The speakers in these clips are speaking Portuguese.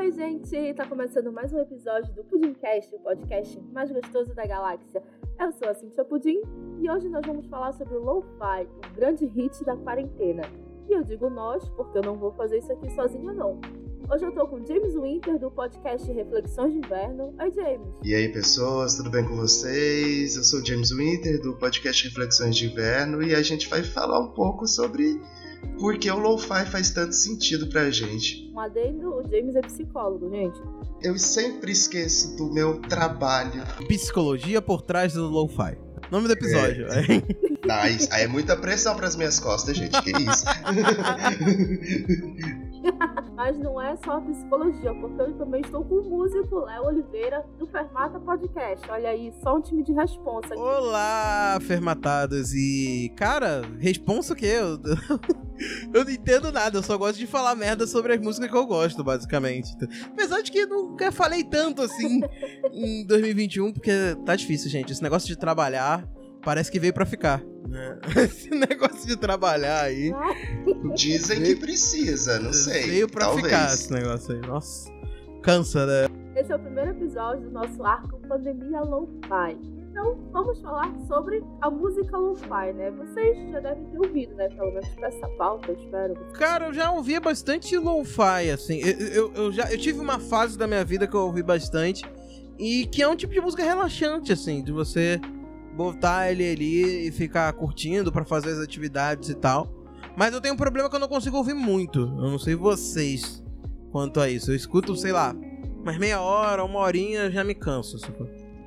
Oi, gente! Tá começando mais um episódio do Pudimcast, o podcast mais gostoso da galáxia. Eu sou a Cintia Pudim e hoje nós vamos falar sobre o Lo-Fi, o grande hit da quarentena. E eu digo nós porque eu não vou fazer isso aqui sozinha, não. Hoje eu tô com James Winter do podcast Reflexões de Inverno. Oi, James. E aí, pessoas, tudo bem com vocês? Eu sou o James Winter do podcast Reflexões de Inverno e a gente vai falar um pouco sobre por que o lo-fi faz tanto sentido pra gente. Um adendo, o James é psicólogo, gente. Eu sempre esqueço do meu trabalho. Psicologia por trás do lo-fi. Nome do episódio. É. Nice. Aí é muita pressão pras minhas costas, gente. Que isso? Mas não é só psicologia, porque eu também estou com o músico Léo Oliveira do Fermata Podcast. Olha aí, só um time de responsa. Aqui. Olá, fermatados. E, cara, responsa o quê? Eu, eu não entendo nada, eu só gosto de falar merda sobre as músicas que eu gosto, basicamente. Apesar de que nunca falei tanto assim em 2021, porque tá difícil, gente. Esse negócio de trabalhar parece que veio para ficar. Né? Esse negócio de trabalhar aí. Dizem que precisa, não sei. Veio pra talvez. ficar esse negócio aí. Nossa, cansa, né? Esse é o primeiro episódio do nosso arco Pandemia Lo-Fi. Então, vamos falar sobre a música Lo-Fi, né? Vocês já devem ter ouvido, né? Pelo menos pra essa pauta, eu espero. Cara, eu já ouvia bastante Lo-Fi, assim. Eu, eu, eu já eu tive uma fase da minha vida que eu ouvi bastante. E que é um tipo de música relaxante, assim, de você botar ele ali e ficar curtindo para fazer as atividades e tal. Mas eu tenho um problema que eu não consigo ouvir muito. Eu não sei vocês quanto a isso. Eu escuto, sei lá, mais meia hora, uma horinha, já me canso.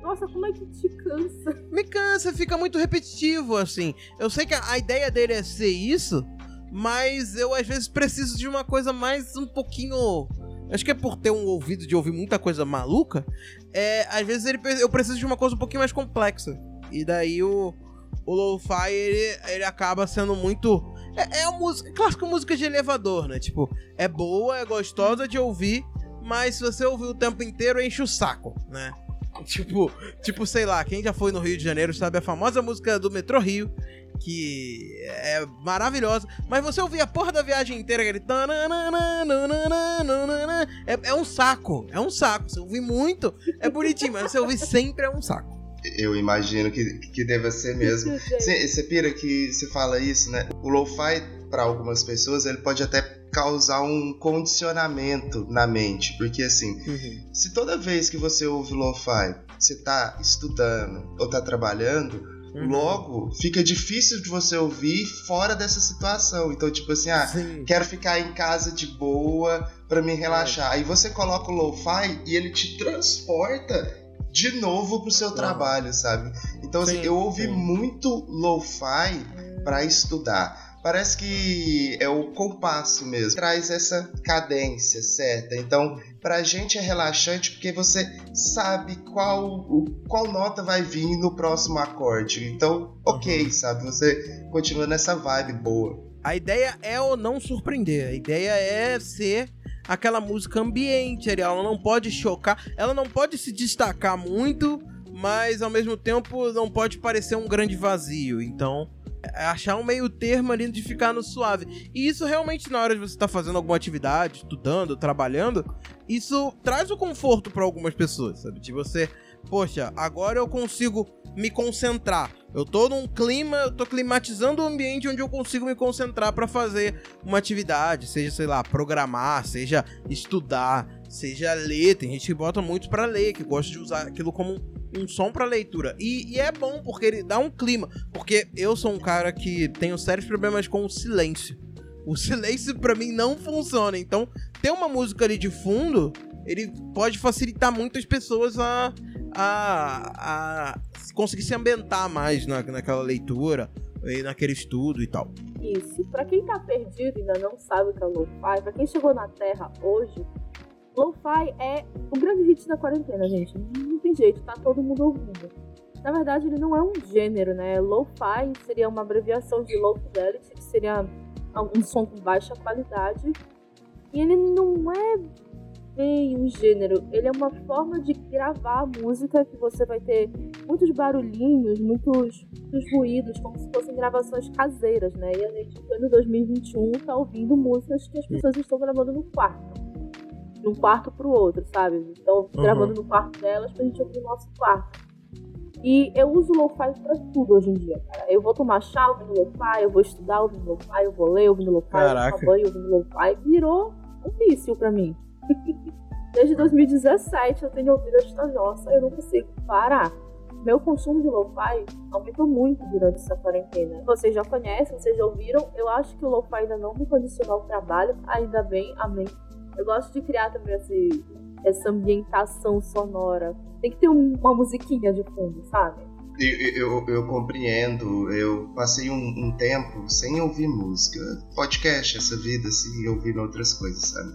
Nossa, como é que te cansa? Me cansa, fica muito repetitivo, assim. Eu sei que a ideia dele é ser isso, mas eu às vezes preciso de uma coisa mais um pouquinho. Acho que é por ter um ouvido de ouvir muita coisa maluca. É, às vezes ele, eu preciso de uma coisa um pouquinho mais complexa. E daí o, o lo-fi ele, ele acaba sendo muito. É, é a música, clássica música de elevador, né? Tipo, é boa, é gostosa de ouvir, mas se você ouvir o tempo inteiro, enche o saco, né? Tipo, tipo, sei lá, quem já foi no Rio de Janeiro sabe a famosa música do Metrô Rio, que é maravilhosa, mas você ouvir a porra da viagem inteira, aquele. É, é um saco, é um saco. Você ouvir muito, é bonitinho, mas você ouvir sempre é um saco. Eu imagino que, que deva ser mesmo. Você pira que você fala isso, né? O lo-fi, para algumas pessoas, ele pode até causar um condicionamento na mente. Porque assim, uhum. se toda vez que você ouve lo-fi, você tá estudando ou tá trabalhando, Uhum. Logo, fica difícil de você ouvir fora dessa situação. Então, tipo assim, ah, Sim. quero ficar em casa de boa para me relaxar. É. Aí você coloca o lo-fi e ele te transporta de novo pro seu trabalho, sabe? Então, assim, sim, eu ouvi sim. muito lo-fi para estudar parece que é o compasso mesmo, traz essa cadência certa. Então, pra gente é relaxante porque você sabe qual, qual nota vai vir no próximo acorde. Então, ok, uhum. sabe? Você continua nessa vibe boa. A ideia é ou não surpreender, a ideia é ser aquela música ambiente, ela não pode chocar, ela não pode se destacar muito, mas ao mesmo tempo não pode parecer um grande vazio. Então, é achar um meio termo ali de ficar no suave. E isso realmente, na hora de você estar tá fazendo alguma atividade, estudando, trabalhando, isso traz o conforto para algumas pessoas, sabe? De você, poxa, agora eu consigo me concentrar. Eu tô num clima, eu tô climatizando o ambiente onde eu consigo me concentrar para fazer uma atividade, seja, sei lá, programar, seja estudar, seja ler. Tem gente que bota muito para ler, que gosta de usar aquilo como um som para leitura. E, e, é bom porque ele dá um clima. Porque eu sou um cara que tenho sérios problemas com o silêncio. O silêncio para mim não funciona. Então, ter uma música ali de fundo, ele pode facilitar muito as pessoas a, a, a conseguir se ambientar mais na, naquela leitura e naquele estudo e tal. Isso. Para quem tá perdido e ainda não sabe o que é lo-fi, para quem chegou na Terra hoje, Lo-fi é o grande hit da quarentena, gente. Não tem jeito, tá todo mundo ouvindo. Na verdade, ele não é um gênero, né? Lo-fi seria uma abreviação de low fidelity, que seria um som com baixa qualidade. E ele não é bem um gênero, ele é uma forma de gravar a música que você vai ter muitos barulhinhos, muitos, muitos ruídos, como se fossem gravações caseiras, né? E a gente, em 2021, tá ouvindo músicas que as pessoas estão gravando no quarto. de um quarto pro outro, sabe? Então, uhum. gravando no quarto delas pra gente ouvir no nosso quarto. E eu uso lo-fi pra tudo hoje em dia, cara. Eu vou tomar chá ouvindo lo-fi, eu vou estudar ouvindo lo-fi, eu vou ler ouvindo lo-fi, eu vou tomar banho ouvindo lo-fi. Virou um vício pra mim. Desde 2017 eu tenho ouvido esta nossa, eu não consigo parar. Meu consumo de lo-fi aumentou muito durante essa quarentena. Vocês já conhecem, vocês já ouviram. Eu acho que o lo-fi ainda não me condicionou ao trabalho, ainda bem, amém. Eu gosto de criar também esse, essa ambientação sonora. Tem que ter uma musiquinha de fundo, sabe? Eu, eu, eu, compreendo, eu passei um, um, tempo sem ouvir música, podcast, essa vida, assim, ouvindo outras coisas, sabe?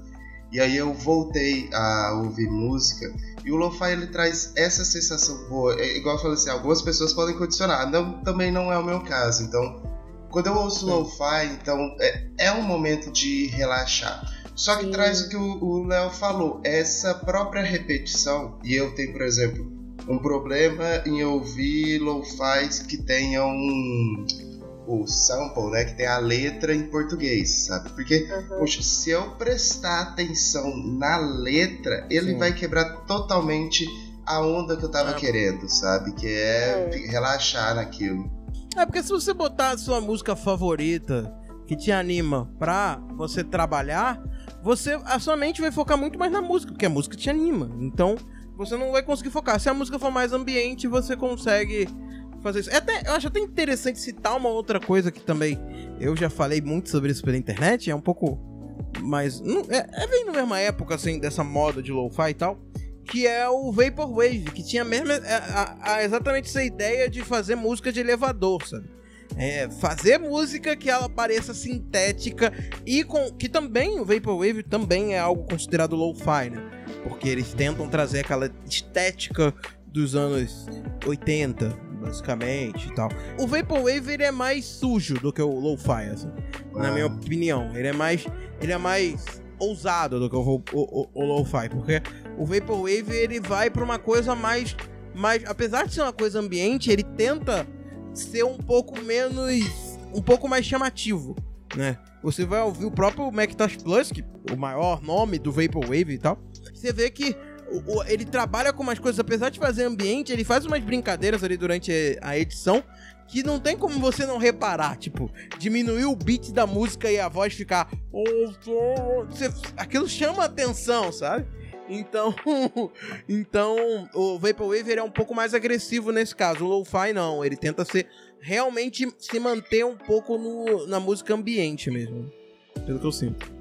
E aí eu voltei a ouvir música e o lo-fi ele traz essa sensação boa. É, igual eu falei assim, algumas pessoas podem condicionar, não, também não é o meu caso. Então, quando eu ouço lo-fi, então é, é um momento de relaxar. Só que Sim. traz o que o Léo falou, essa própria repetição. E eu tenho, por exemplo, um problema em ouvir lo-fis que tenham o sample, né, que tem a letra em português, sabe? Porque, uhum. poxa, se eu prestar atenção na letra, ele Sim. vai quebrar totalmente a onda que eu tava é. querendo, sabe? Que é, é relaxar naquilo. É porque se você botar a sua música favorita que te anima pra você trabalhar, você a sua mente vai focar muito mais na música, porque a música te anima. Então, você não vai conseguir focar. Se a música for mais ambiente, você consegue fazer isso. É até, eu acho até interessante citar uma outra coisa que também eu já falei muito sobre isso pela internet, é um pouco. Não, é, é bem na mesma época, assim, dessa moda de lo-fi e tal. Que é o Vaporwave, que tinha mesmo a, a, a exatamente essa ideia de fazer música de elevador, sabe? É, fazer música que ela pareça sintética e com que também o vaporwave também é algo considerado lo-fi, né? Porque eles tentam trazer aquela estética dos anos 80, basicamente e tal. O vaporwave ele é mais sujo do que o lo-fi, assim, ah. na minha ah. opinião. Ele é mais ele é mais ousado do que o, o, o, lo-fi, porque o vaporwave ele vai para uma coisa mais mais apesar de ser uma coisa ambiente, ele tenta ser um pouco menos. um pouco mais chamativo, né? Você vai ouvir o próprio Macintosh Plus, que é o maior nome do Vaporwave e tal. Você vê que o, ele trabalha com umas coisas, apesar de fazer ambiente, ele faz umas brincadeiras ali durante a edição que não tem como você não reparar, tipo, diminuir o beat da música e a voz ficar. Você, aquilo chama atenção, sabe? Então, então o Vaporwave é um pouco mais agressivo nesse caso. O Lo-Fi não, ele tenta ser realmente se manter um pouco no, na música ambiente mesmo. Pelo que eu sinto.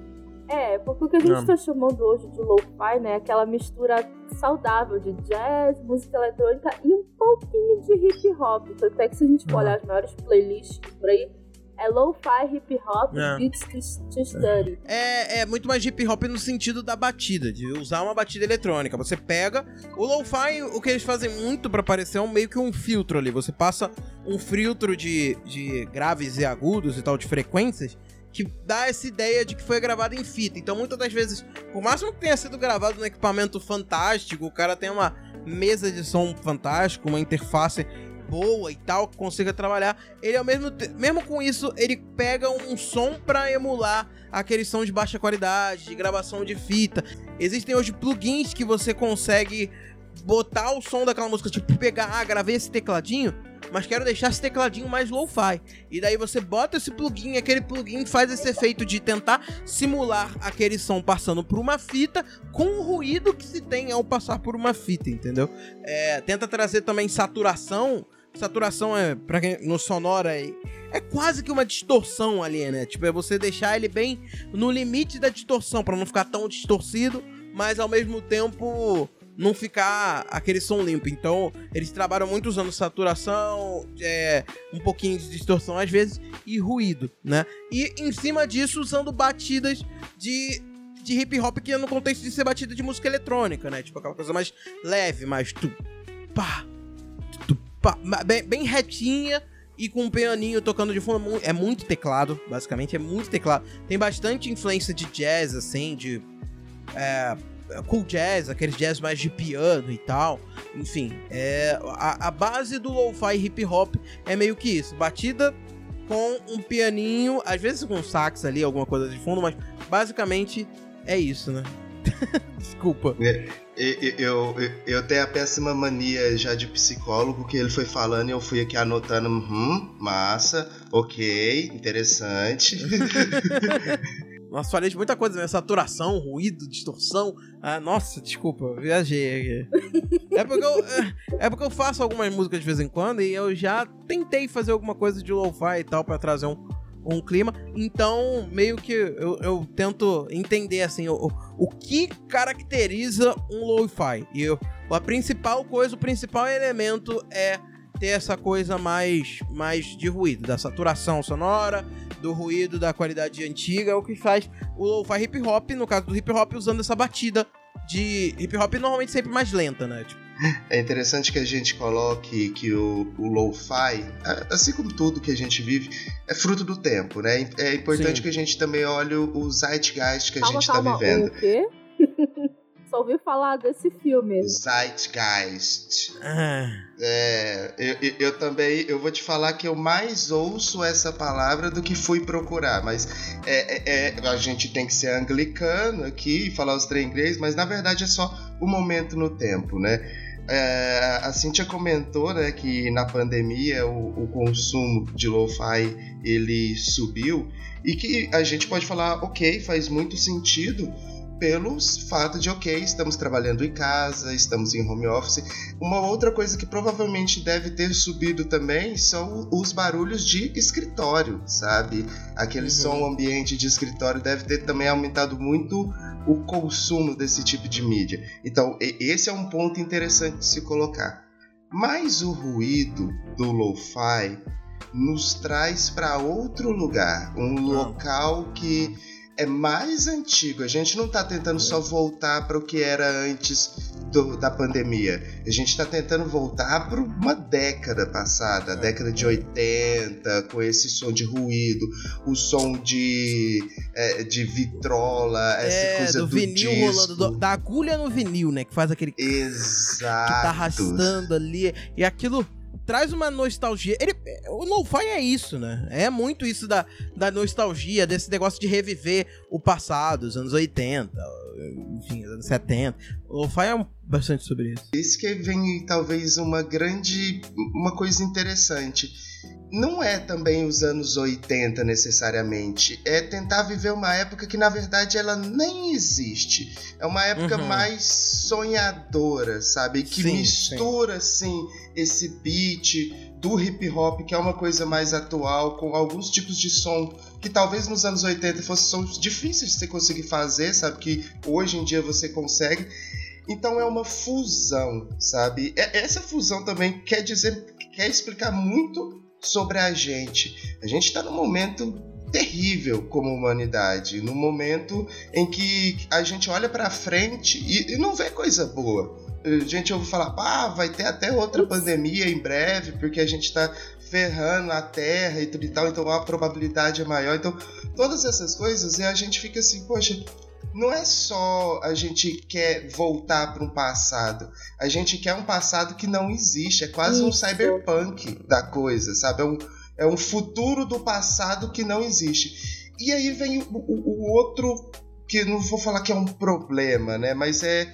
É, porque o que a gente está chamando hoje de lo-fi, né, é aquela mistura saudável de jazz, música eletrônica e um pouquinho de hip hop. Tanto é que se a gente for olhar as maiores playlists por aí, é lo-fi, hip hop, é. beats to, study. É, é muito mais hip hop no sentido da batida, de usar uma batida eletrônica. Você pega. O lo-fi, o que eles fazem muito para parecer é um, meio que um filtro ali. Você passa um filtro de, de graves e agudos e tal, de frequências, que dá essa ideia de que foi gravado em fita. Então, muitas das vezes, por máximo que tenha sido gravado num equipamento fantástico, o cara tem uma mesa de som fantástico, uma interface boa e tal, que consiga trabalhar, ele ao mesmo mesmo com isso, ele pega um som para emular aquele som de baixa qualidade, de gravação de fita. Existem hoje plugins que você consegue botar o som daquela música, tipo pegar, ah, gravei esse tecladinho, mas quero deixar esse tecladinho mais lo-fi. E daí você bota esse plugin, aquele plugin faz esse efeito de tentar simular aquele som passando por uma fita com o ruído que se tem ao passar por uma fita, entendeu? É, tenta trazer também saturação Saturação é, pra quem no sonoro é, é quase que uma distorção ali, né? Tipo, é você deixar ele bem no limite da distorção, para não ficar tão distorcido, mas ao mesmo tempo não ficar aquele som limpo. Então, eles trabalham muito usando saturação, é, um pouquinho de distorção às vezes e ruído, né? E em cima disso, usando batidas de, de hip hop que é no contexto de ser batida de música eletrônica, né? Tipo aquela coisa mais leve, mais tu, pá, bem, bem retinha e com um pianinho tocando de fundo. É muito teclado, basicamente, é muito teclado. Tem bastante influência de jazz, assim, de. É, cool jazz, aqueles jazz mais de piano e tal. Enfim, é, a, a base do lo-fi hip hop é meio que isso: batida com um pianinho, às vezes com um sax ali, alguma coisa de fundo, mas basicamente é isso, né? Desculpa. É, eu, eu, eu, tenho a péssima mania já de psicólogo que ele foi falando e eu fui aqui anotando, hum, massa, ok, interessante. Nossa, falei de muita coisa, né? Saturação, ruído, distorção. Ah, nossa, desculpa, viajei aqui. é, porque eu, é, é, porque eu faço algumas músicas de vez em quando e eu já tentei fazer alguma coisa de lo-fi e tal para trazer um, um clima. Então, meio que eu, eu tento entender, assim, o, o que caracteriza um lo-fi. E eu, a principal coisa, o principal elemento é ter essa coisa mais, mais de ruído, da saturação sonora, do ruído da qualidade antiga, é o que faz o lo-fi hip hop, no caso do hip hop, usando essa batida de hip hop normalmente sempre mais lenta, né? Tipo, é interessante que a gente coloque que o, o lo-fi, assim como tudo que a gente vive, é fruto do tempo, né? É importante Sim. que a gente também olhe o zeitgeist que a calma, gente está vivendo. O quê? Só ouvi falar desse filme. Zeitgeist. Ah. É, eu, eu, também, eu vou te falar que eu mais ouço essa palavra do que fui procurar, mas é, é, é a gente tem que ser anglicano aqui e falar os três inglês, mas na verdade é só o momento no tempo, né? É, a Cintia comentou né, que na pandemia o, o consumo de lo-fi ele subiu e que a gente pode falar, ok, faz muito sentido pelos fato de, ok, estamos trabalhando em casa, estamos em home office. Uma outra coisa que provavelmente deve ter subido também são os barulhos de escritório, sabe? Aquele uhum. som ambiente de escritório deve ter também aumentado muito o consumo desse tipo de mídia. Então, esse é um ponto interessante de se colocar. Mas o ruído do lo-fi nos traz para outro lugar, um local que é mais antigo. A gente não está tentando só voltar para o que era antes do, da pandemia. A gente está tentando voltar para uma década passada, a década de 80, com esse som de ruído, o som de, é, de vitrola, essa é, coisa do, do vinil disco. rolando, do, da agulha no vinil, né? Que faz aquele. Exato. Que tá arrastando ali. E aquilo traz uma nostalgia. Ele, o lo-fi é isso, né? É muito isso da, da nostalgia, desse negócio de reviver o passado, os anos 80, enfim, os anos 70. O lo-fi é bastante sobre isso. Isso que vem talvez uma grande, uma coisa interessante não é também os anos 80 necessariamente. É tentar viver uma época que na verdade ela nem existe. É uma época uhum. mais sonhadora, sabe? Que sim, mistura sim. assim esse beat do hip hop, que é uma coisa mais atual, com alguns tipos de som que talvez nos anos 80 fossem sons difíceis de você conseguir fazer, sabe? Que hoje em dia você consegue. Então é uma fusão, sabe? Essa fusão também quer dizer, quer explicar muito sobre a gente. A gente está num momento terrível como humanidade, num momento em que a gente olha para frente e, e, não vê coisa boa. A gente ouve falar, ah, vai ter até outra pandemia em breve, porque a gente está ferrando a Terra e tudo e tal, então a probabilidade é maior. Então, todas essas coisas, e a gente fica assim, poxa, não é só a gente quer voltar para um passado, a gente quer um passado que não existe, é quase Isso. um cyberpunk da coisa, sabe? É um, é um futuro do passado que não existe. E aí vem o, o, o outro, que não vou falar que é um problema, né? Mas é,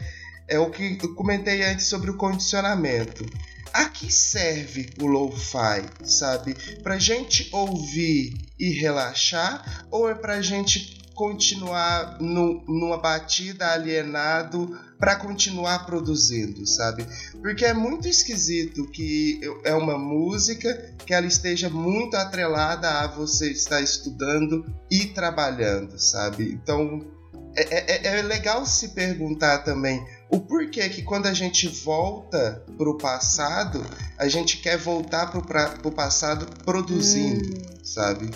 é o que eu comentei antes sobre o condicionamento. A que serve o lo-fi, sabe? Pra gente ouvir e relaxar ou é pra gente continuar no, numa batida alienado para continuar produzindo, sabe? Porque é muito esquisito que é uma música que ela esteja muito atrelada a você estar estudando e trabalhando, sabe? Então é, é, é legal se perguntar também o porquê que quando a gente volta para o passado, a gente quer voltar para o passado produzindo, hum. sabe?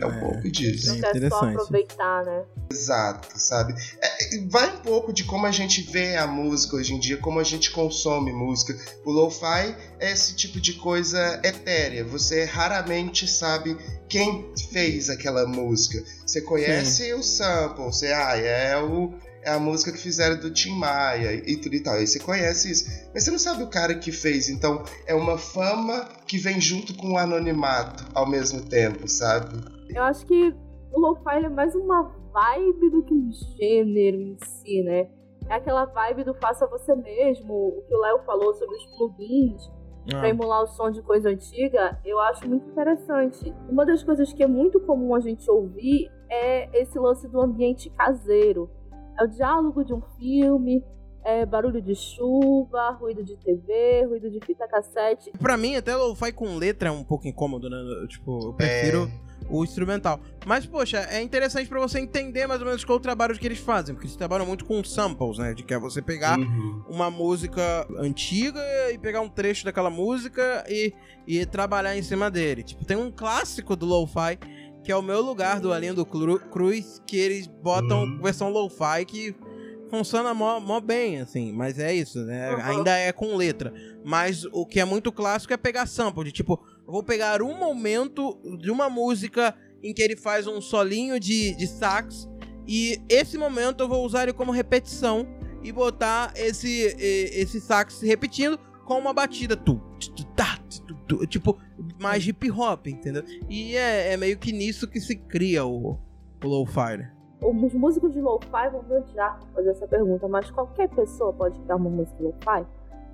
É um pouco disso. Não quer só aproveitar, né? Exato, sabe? É, vai um pouco de como a gente vê a música hoje em dia, como a gente consome música. O lo-fi é esse tipo de coisa etérea. Você raramente sabe quem fez aquela música. Você conhece Sim. o sample, você, ah, é o é a música que fizeram do Tim Maia e tudo e tal. Aí você conhece isso. Mas você não sabe o cara que fez. Então é uma fama que vem junto com o anonimato ao mesmo tempo, sabe? Eu acho que o lo-fi é mais uma vibe do que um gênero em si, né? É aquela vibe do faça você mesmo, o que o Léo falou sobre os plugins ah. para emular o som de coisa antiga, eu acho muito interessante. Uma das coisas que é muito comum a gente ouvir é esse lance do ambiente caseiro. É o diálogo de um filme, é barulho de chuva, ruído de TV, ruído de fita cassete. Pra mim, até o fi com letra é um pouco incômodo, né? Tipo, eu prefiro. É o instrumental. Mas, poxa, é interessante para você entender mais ou menos qual o trabalho que eles fazem, porque eles trabalham muito com samples, né? De que é você pegar uhum. uma música antiga e pegar um trecho daquela música e, e trabalhar em cima dele. Tipo, tem um clássico do lo-fi que é o meu lugar do Além do Cru Cruz, que eles botam uhum. versão lo-fi que funciona mó, mó, bem, assim, mas é isso, né? Uhum. Ainda é com letra. Mas o que é muito clássico é pegar sample, de tipo, vou pegar um momento de uma música em que ele faz um solinho de, de sax, e esse momento eu vou usar ele como repetição e botar esse, esse sax repetindo com uma batida. Tu, tu, tá, tu, tu, tipo, mais hip hop, entendeu? E é, é meio que nisso que se cria o, o Lo-Fi. Né? os músicos de lo-fi vão me odiar fazer essa pergunta, mas qualquer pessoa pode criar uma música lo-fi?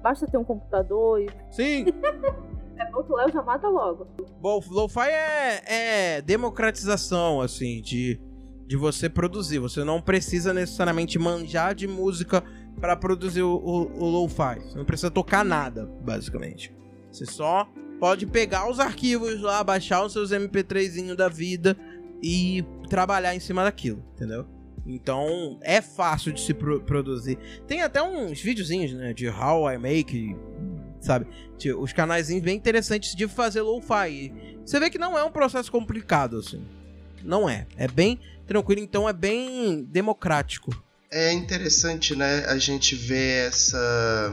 Basta ter um computador e. Sim! é bom já mata logo. Bom, lo-fi é, é democratização, assim, de, de você produzir. Você não precisa necessariamente manjar de música para produzir o, o, o lo-fi. Você não precisa tocar nada, basicamente. Você só pode pegar os arquivos lá, baixar os seus MP3zinho da vida e trabalhar em cima daquilo, entendeu? Então é fácil de se pro produzir. Tem até uns videozinhos, né, de how I make, sabe? Os canais bem interessantes de fazer lo-fi. Você vê que não é um processo complicado, assim. Não é. É bem tranquilo, então é bem democrático. É interessante, né, a gente ver essa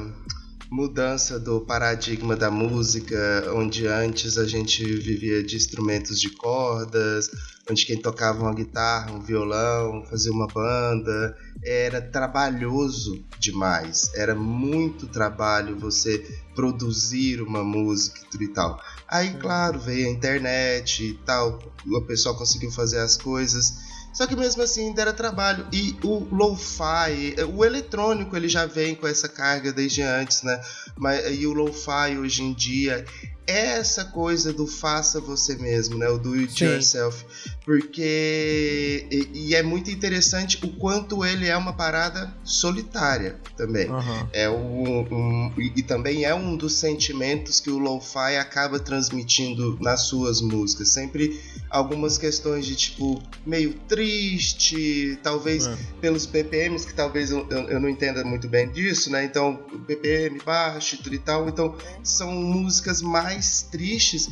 mudança do paradigma da música, onde antes a gente vivia de instrumentos de cordas, onde quem tocava uma guitarra, um violão, fazia uma banda, era trabalhoso demais, era muito trabalho você produzir uma música e tal. Aí, claro, veio a internet e tal, o pessoal conseguiu fazer as coisas só que mesmo assim ainda era trabalho. E o lo-fi, o eletrônico ele já vem com essa carga desde antes, né? Mas, e o lo-fi hoje em dia é essa coisa do faça você mesmo, né? O do it Sim. yourself. Porque. E, e, é muito interessante o quanto ele é uma parada solitária também. Uhum. É um, um, e também é um dos sentimentos que o lo-fi acaba transmitindo nas suas músicas. Sempre algumas questões de tipo meio triste, talvez é. pelos BPMs, que talvez eu, eu, eu, não entenda muito bem disso, né? Então, BPM baixo e tal. Então, são músicas mais mais tristes,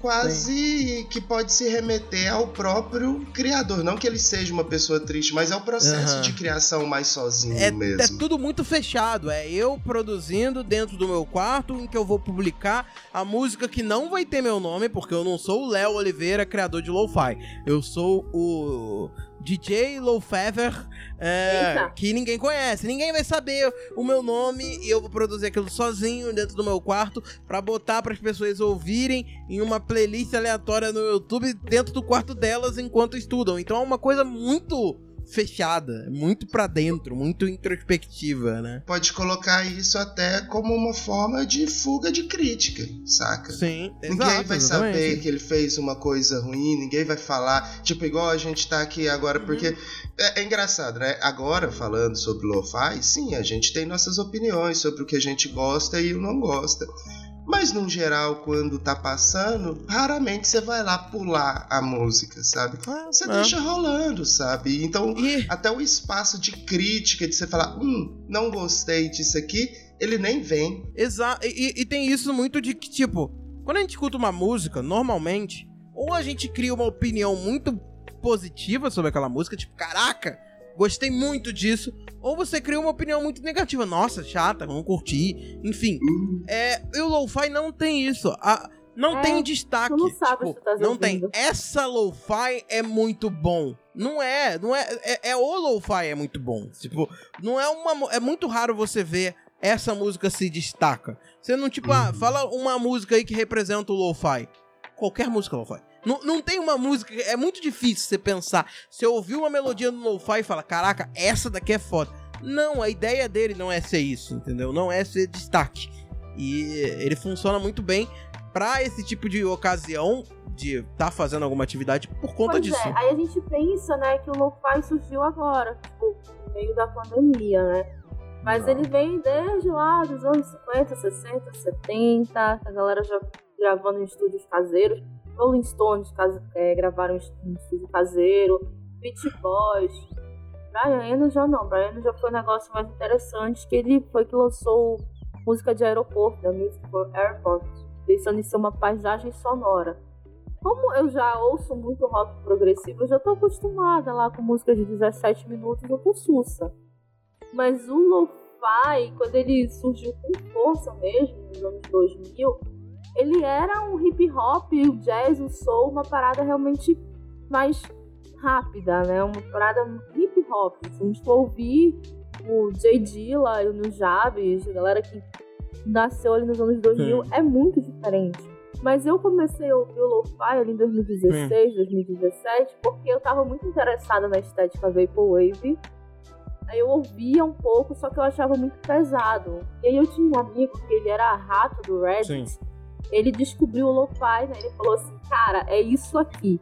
quase Sim. que pode se remeter ao próprio criador. Não que ele seja uma pessoa triste, mas é o processo uhum. de criação mais sozinho é, mesmo. É tudo muito fechado. É eu produzindo dentro do meu quarto em que eu vou publicar a música que não vai ter meu nome, porque eu não sou o Léo Oliveira, criador de Lo-Fi. Eu sou o DJ Low Feather, é, que ninguém conhece. Ninguém vai saber o meu nome e eu vou produzir aquilo sozinho dentro do meu quarto para botar para as pessoas ouvirem em uma playlist aleatória no YouTube dentro do quarto delas enquanto estudam. Então é uma coisa muito fechada, muito para dentro, muito introspectiva, né? Pode colocar isso até como uma forma de fuga de crítica, saca? Sim, Ninguém exato, vai exatamente. saber que ele fez uma coisa ruim, ninguém vai falar, tipo, igual a gente tá aqui agora, uhum. porque é, é, engraçado, né? Agora, falando sobre lo-fi, sim, a gente tem nossas opiniões sobre o que a gente gosta e o não gosta. Mas no geral, quando tá passando, raramente você vai lá pular a música, sabe? Ah, você é. deixa rolando, sabe? Então, e... até o espaço de crítica, de você falar, hum, não gostei disso aqui, ele nem vem. Exato. E, e tem isso muito de que, tipo, quando a gente escuta uma música, normalmente, ou a gente cria uma opinião muito positiva sobre aquela música, tipo, caraca, gostei muito disso, ou você cria uma opinião muito negativa, nossa, chata, não curti, enfim. É, e o lo-fi não tem isso. A, não é, tem destaque. não sabe tipo, tá não tem. Essa lo-fi é muito bom. Não é, não é, é, é o lo-fi é muito bom. Tipo, não é uma é muito raro você ver essa música se destaca. Você não tipo, ah, uhum. fala uma música aí que representa o lo-fi. Qualquer música lo-fi. Não, não tem uma música. É muito difícil você pensar. Você ouvir uma melodia no lo-fi e fala: Caraca, essa daqui é foda. Não, a ideia dele não é ser isso, entendeu? Não é ser destaque. E ele funciona muito bem para esse tipo de ocasião de estar tá fazendo alguma atividade por conta pois disso. É. Aí a gente pensa, né, que o lo-fi surgiu agora, tipo, no meio da pandemia, né? Mas Não. ele vem desde lá dos anos 50, 60, 70, a galera já gravando em estúdios caseiros. Rolling Stones é, gravaram em estúdio caseiro, Beach Boys. Brian Eno já não, Brian Eno já foi um negócio mais interessante, que ele foi que lançou música de aeroporto, da Music for Airport, pensando em ser uma paisagem sonora. Como eu já ouço muito rock progressivo, eu já tô acostumada lá com música de 17 minutos, eu tô sussa. Mas o lo-fi, quando ele surgiu com força mesmo, nos anos 2000, ele era um hip hop, o jazz, o soul, uma parada realmente mais rápida, né? Uma parada hip hop. Se a gente for ouvir o J. Dilla e o Nujabes, a galera que nasceu ali nos anos 2000, é muito diferente. Mas eu comecei a ouvir o Lo-Fi ali em 2016, hum. 2017, porque eu tava muito interessada na estética Vaporwave. Aí eu ouvia um pouco, só que eu achava muito pesado. E aí eu tinha um amigo que ele era rato do Reddit. Sim. Ele descobriu o Lo-Fi, né? Ele falou assim, cara, é isso aqui.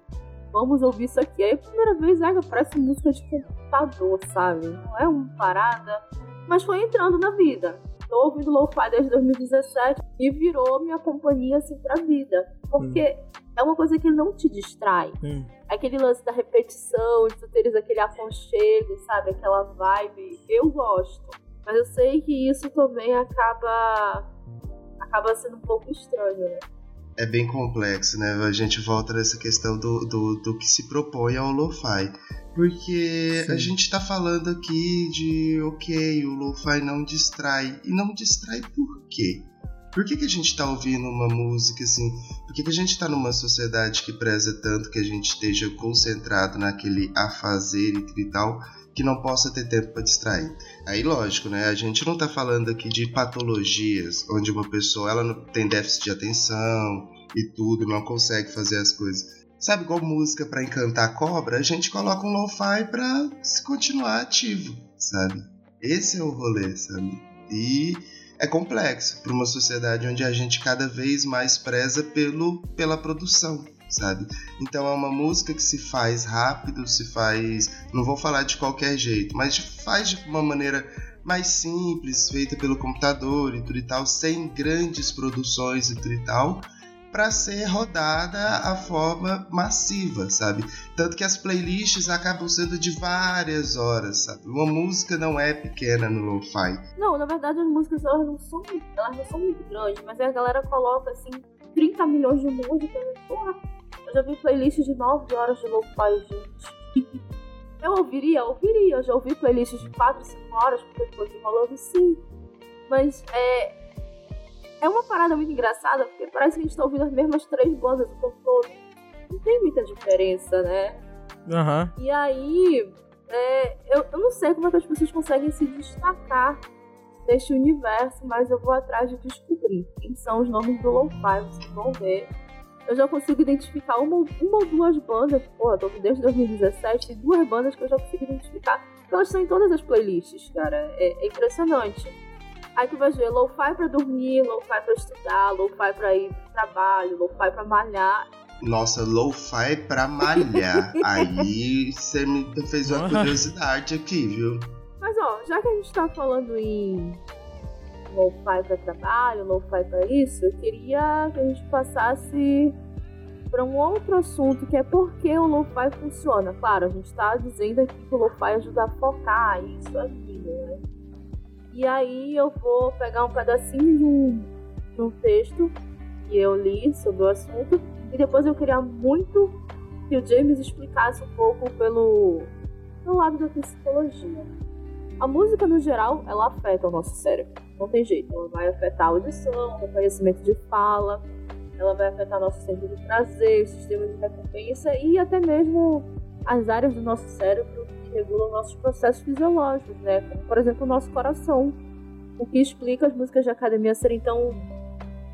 Vamos ouvir isso aqui. Aí a primeira vez, é, parece música de computador, sabe? Não é uma parada. Mas foi entrando na vida tô ouvindo lo-fi desde 2017 e virou minha companhia assim pra vida. Porque hum. é uma coisa que não te distrai. Hum. Aquele lance da repetição, de tu teres aquele aconchego, sabe? Aquela vibe. Eu gosto. Mas eu sei que isso também acaba acaba sendo um pouco estranho, né? É bem complexo, né? A gente volta nessa questão do, do, do que se propõe ao lo-fi. Porque Sim. a gente tá falando aqui de, ok, o lo-fi não distrai. E não distrai por quê? Por que, que a gente tá ouvindo uma música assim? Por que, que a gente tá numa sociedade que preza tanto que a gente esteja concentrado naquele a fazer e tal, que não possa ter tempo para distrair? Aí, lógico, né? A gente não tá falando aqui de patologias, onde uma pessoa ela tem déficit de atenção e tudo, não consegue fazer as coisas. Sabe, igual música para encantar a cobra, a gente coloca um lo-fi pra se continuar ativo, sabe? Esse é o rolê, sabe? E é complexo para uma sociedade onde a gente cada vez mais preza pelo, pela produção, sabe? Então é uma música que se faz rápido, se faz, não vou falar de qualquer jeito, mas faz de uma maneira mais simples, feita pelo computador e tudo e tal, sem grandes produções e tudo e tal, para ser rodada a forma massiva, sabe? Tanto que as playlists acabam sendo de várias horas, sabe? Uma música não é pequena no lo-fi. Não, na verdade as músicas elas não são, elas não são muito grandes, mas a galera coloca assim 30 milhões de músicas. Porra, eu já vi playlists de 9 horas de lo-fi, gente. Eu ouviria, eu ouviria. Eu já ouvi playlists de 4, 5 horas, porque foi enrolando sim. Mas é, é uma parada muito engraçada, porque parece que a gente tá ouvindo as mesmas três bandas o tempo todo. Não tem muita diferença, né? Uhum. E aí, é, eu, eu não sei como é que as pessoas conseguem se destacar neste universo, mas eu vou atrás de descobrir quem são os nomes do lo-fi, vocês vão ver. Eu já consigo identificar uma, uma ou duas bandas, porra, tô desde 2017, tem duas bandas que eu já consigo identificar, porque elas estão em todas as playlists, cara. É, é impressionante. Aí tu vai ver lo-fi pra dormir, lo-fi pra estudar, lo-fi pra ir pro trabalho, lo-fi pra malhar. Nossa, lo-fi pra malhar. Aí você me fez uma curiosidade aqui, viu? Mas ó, já que a gente tá falando em lo-fi pra trabalho, lo-fi pra isso, eu queria que a gente passasse para um outro assunto que é por que o lo-fi funciona. Claro, a gente tá dizendo aqui que o lo-fi ajuda a focar isso, aquilo, né? E aí eu vou pegar um pedacinho de um, de um texto que eu li sobre o assunto e depois eu queria muito que o James explicasse um pouco pelo, pelo lado da psicologia. A música, no geral, ela afeta o nosso cérebro. Não tem jeito. Ela vai afetar a audição, o reconhecimento de fala, ela vai afetar nosso centro de prazer, o sistema de recompensa e até mesmo as áreas do nosso cérebro regulam nossos processos fisiológicos, né? Como, por exemplo, o nosso coração. O que explica as músicas de academia serem tão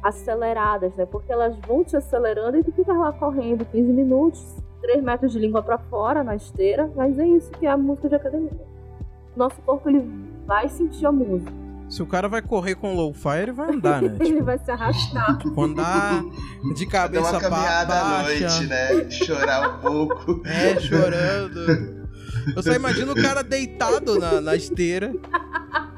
aceleradas, né? Porque elas vão te acelerando e tu fica lá correndo 15 minutos, 3 metros de língua para fora na esteira, mas é isso que é a música de academia. Nosso corpo ele vai sentir a música. Se o cara vai correr com low fire, ele vai andar, né? ele tipo, vai se arrastar. Tipo, andar de cabeça uma caminhada à noite, né? Chorar um pouco. É, chorando. Eu só imagino o cara deitado na, na esteira,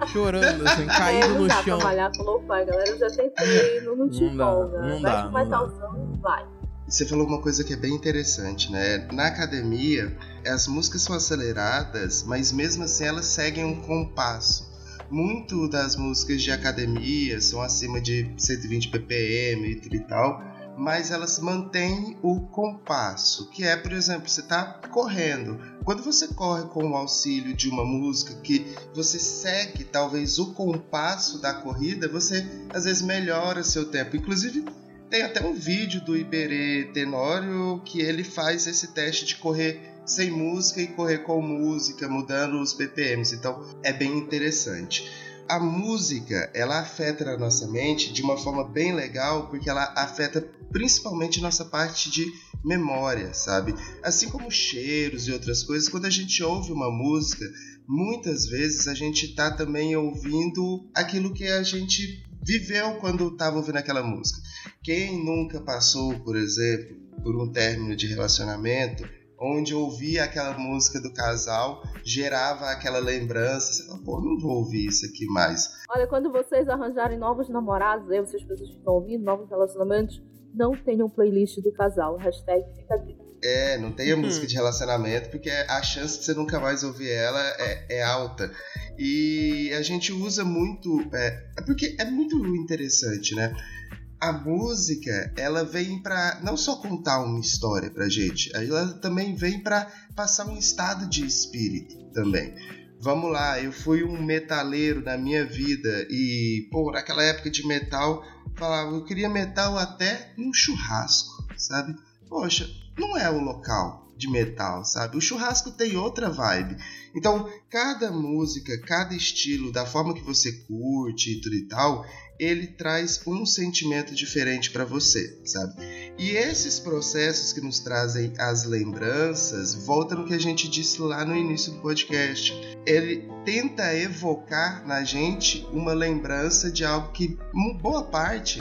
chorando, assim, caído é, no dá chão. Pra malhar com lo-fi, galera. Eu já tentei, não, não te empolga. Não vai dá, não vai. Você falou uma coisa que é bem interessante, né? Na academia, as músicas são aceleradas, mas mesmo assim elas seguem um compasso. Muito das músicas de academia são acima de 120 ppm e tal, mas elas mantêm o compasso, que é, por exemplo, você está correndo. Quando você corre com o auxílio de uma música que você segue talvez o compasso da corrida, você às vezes melhora seu tempo. Inclusive, tem até um vídeo do Iberê Tenório que ele faz esse teste de correr sem música e correr com música, mudando os BPMs. Então, é bem interessante a música ela afeta a nossa mente de uma forma bem legal porque ela afeta principalmente nossa parte de memória, sabe? Assim como cheiros e outras coisas, quando a gente ouve uma música, muitas vezes a gente está também ouvindo aquilo que a gente viveu quando estava ouvindo aquela música. Quem nunca passou, por exemplo, por um término de relacionamento onde ouvia aquela música do casal gerava aquela lembrança. Você fala, pô, não vou ouvir isso aqui mais. Olha, quando vocês arranjarem novos namorados, aí vocês pessoas que estão ouvindo, novos relacionamentos, não tenham playlist do casal. Hashtag fica aqui. É, não tenha uhum. música de relacionamento, porque a chance de você nunca mais ouvir ela é, é alta. E a gente usa muito. É, é porque é muito interessante, né? A música, ela vem para não só contar uma história pra gente, ela também vem para passar um estado de espírito também. Vamos lá, eu fui um metaleiro na minha vida e, pô, naquela época de metal, falava, eu queria metal até num churrasco, sabe? Poxa, não é o local de metal, sabe? O churrasco tem outra vibe. Então, cada música, cada estilo, da forma que você curte e tudo e tal, ele traz um sentimento diferente para você, sabe? E esses processos que nos trazem as lembranças, volta no que a gente disse lá no início do podcast. Ele tenta evocar na gente uma lembrança de algo que boa parte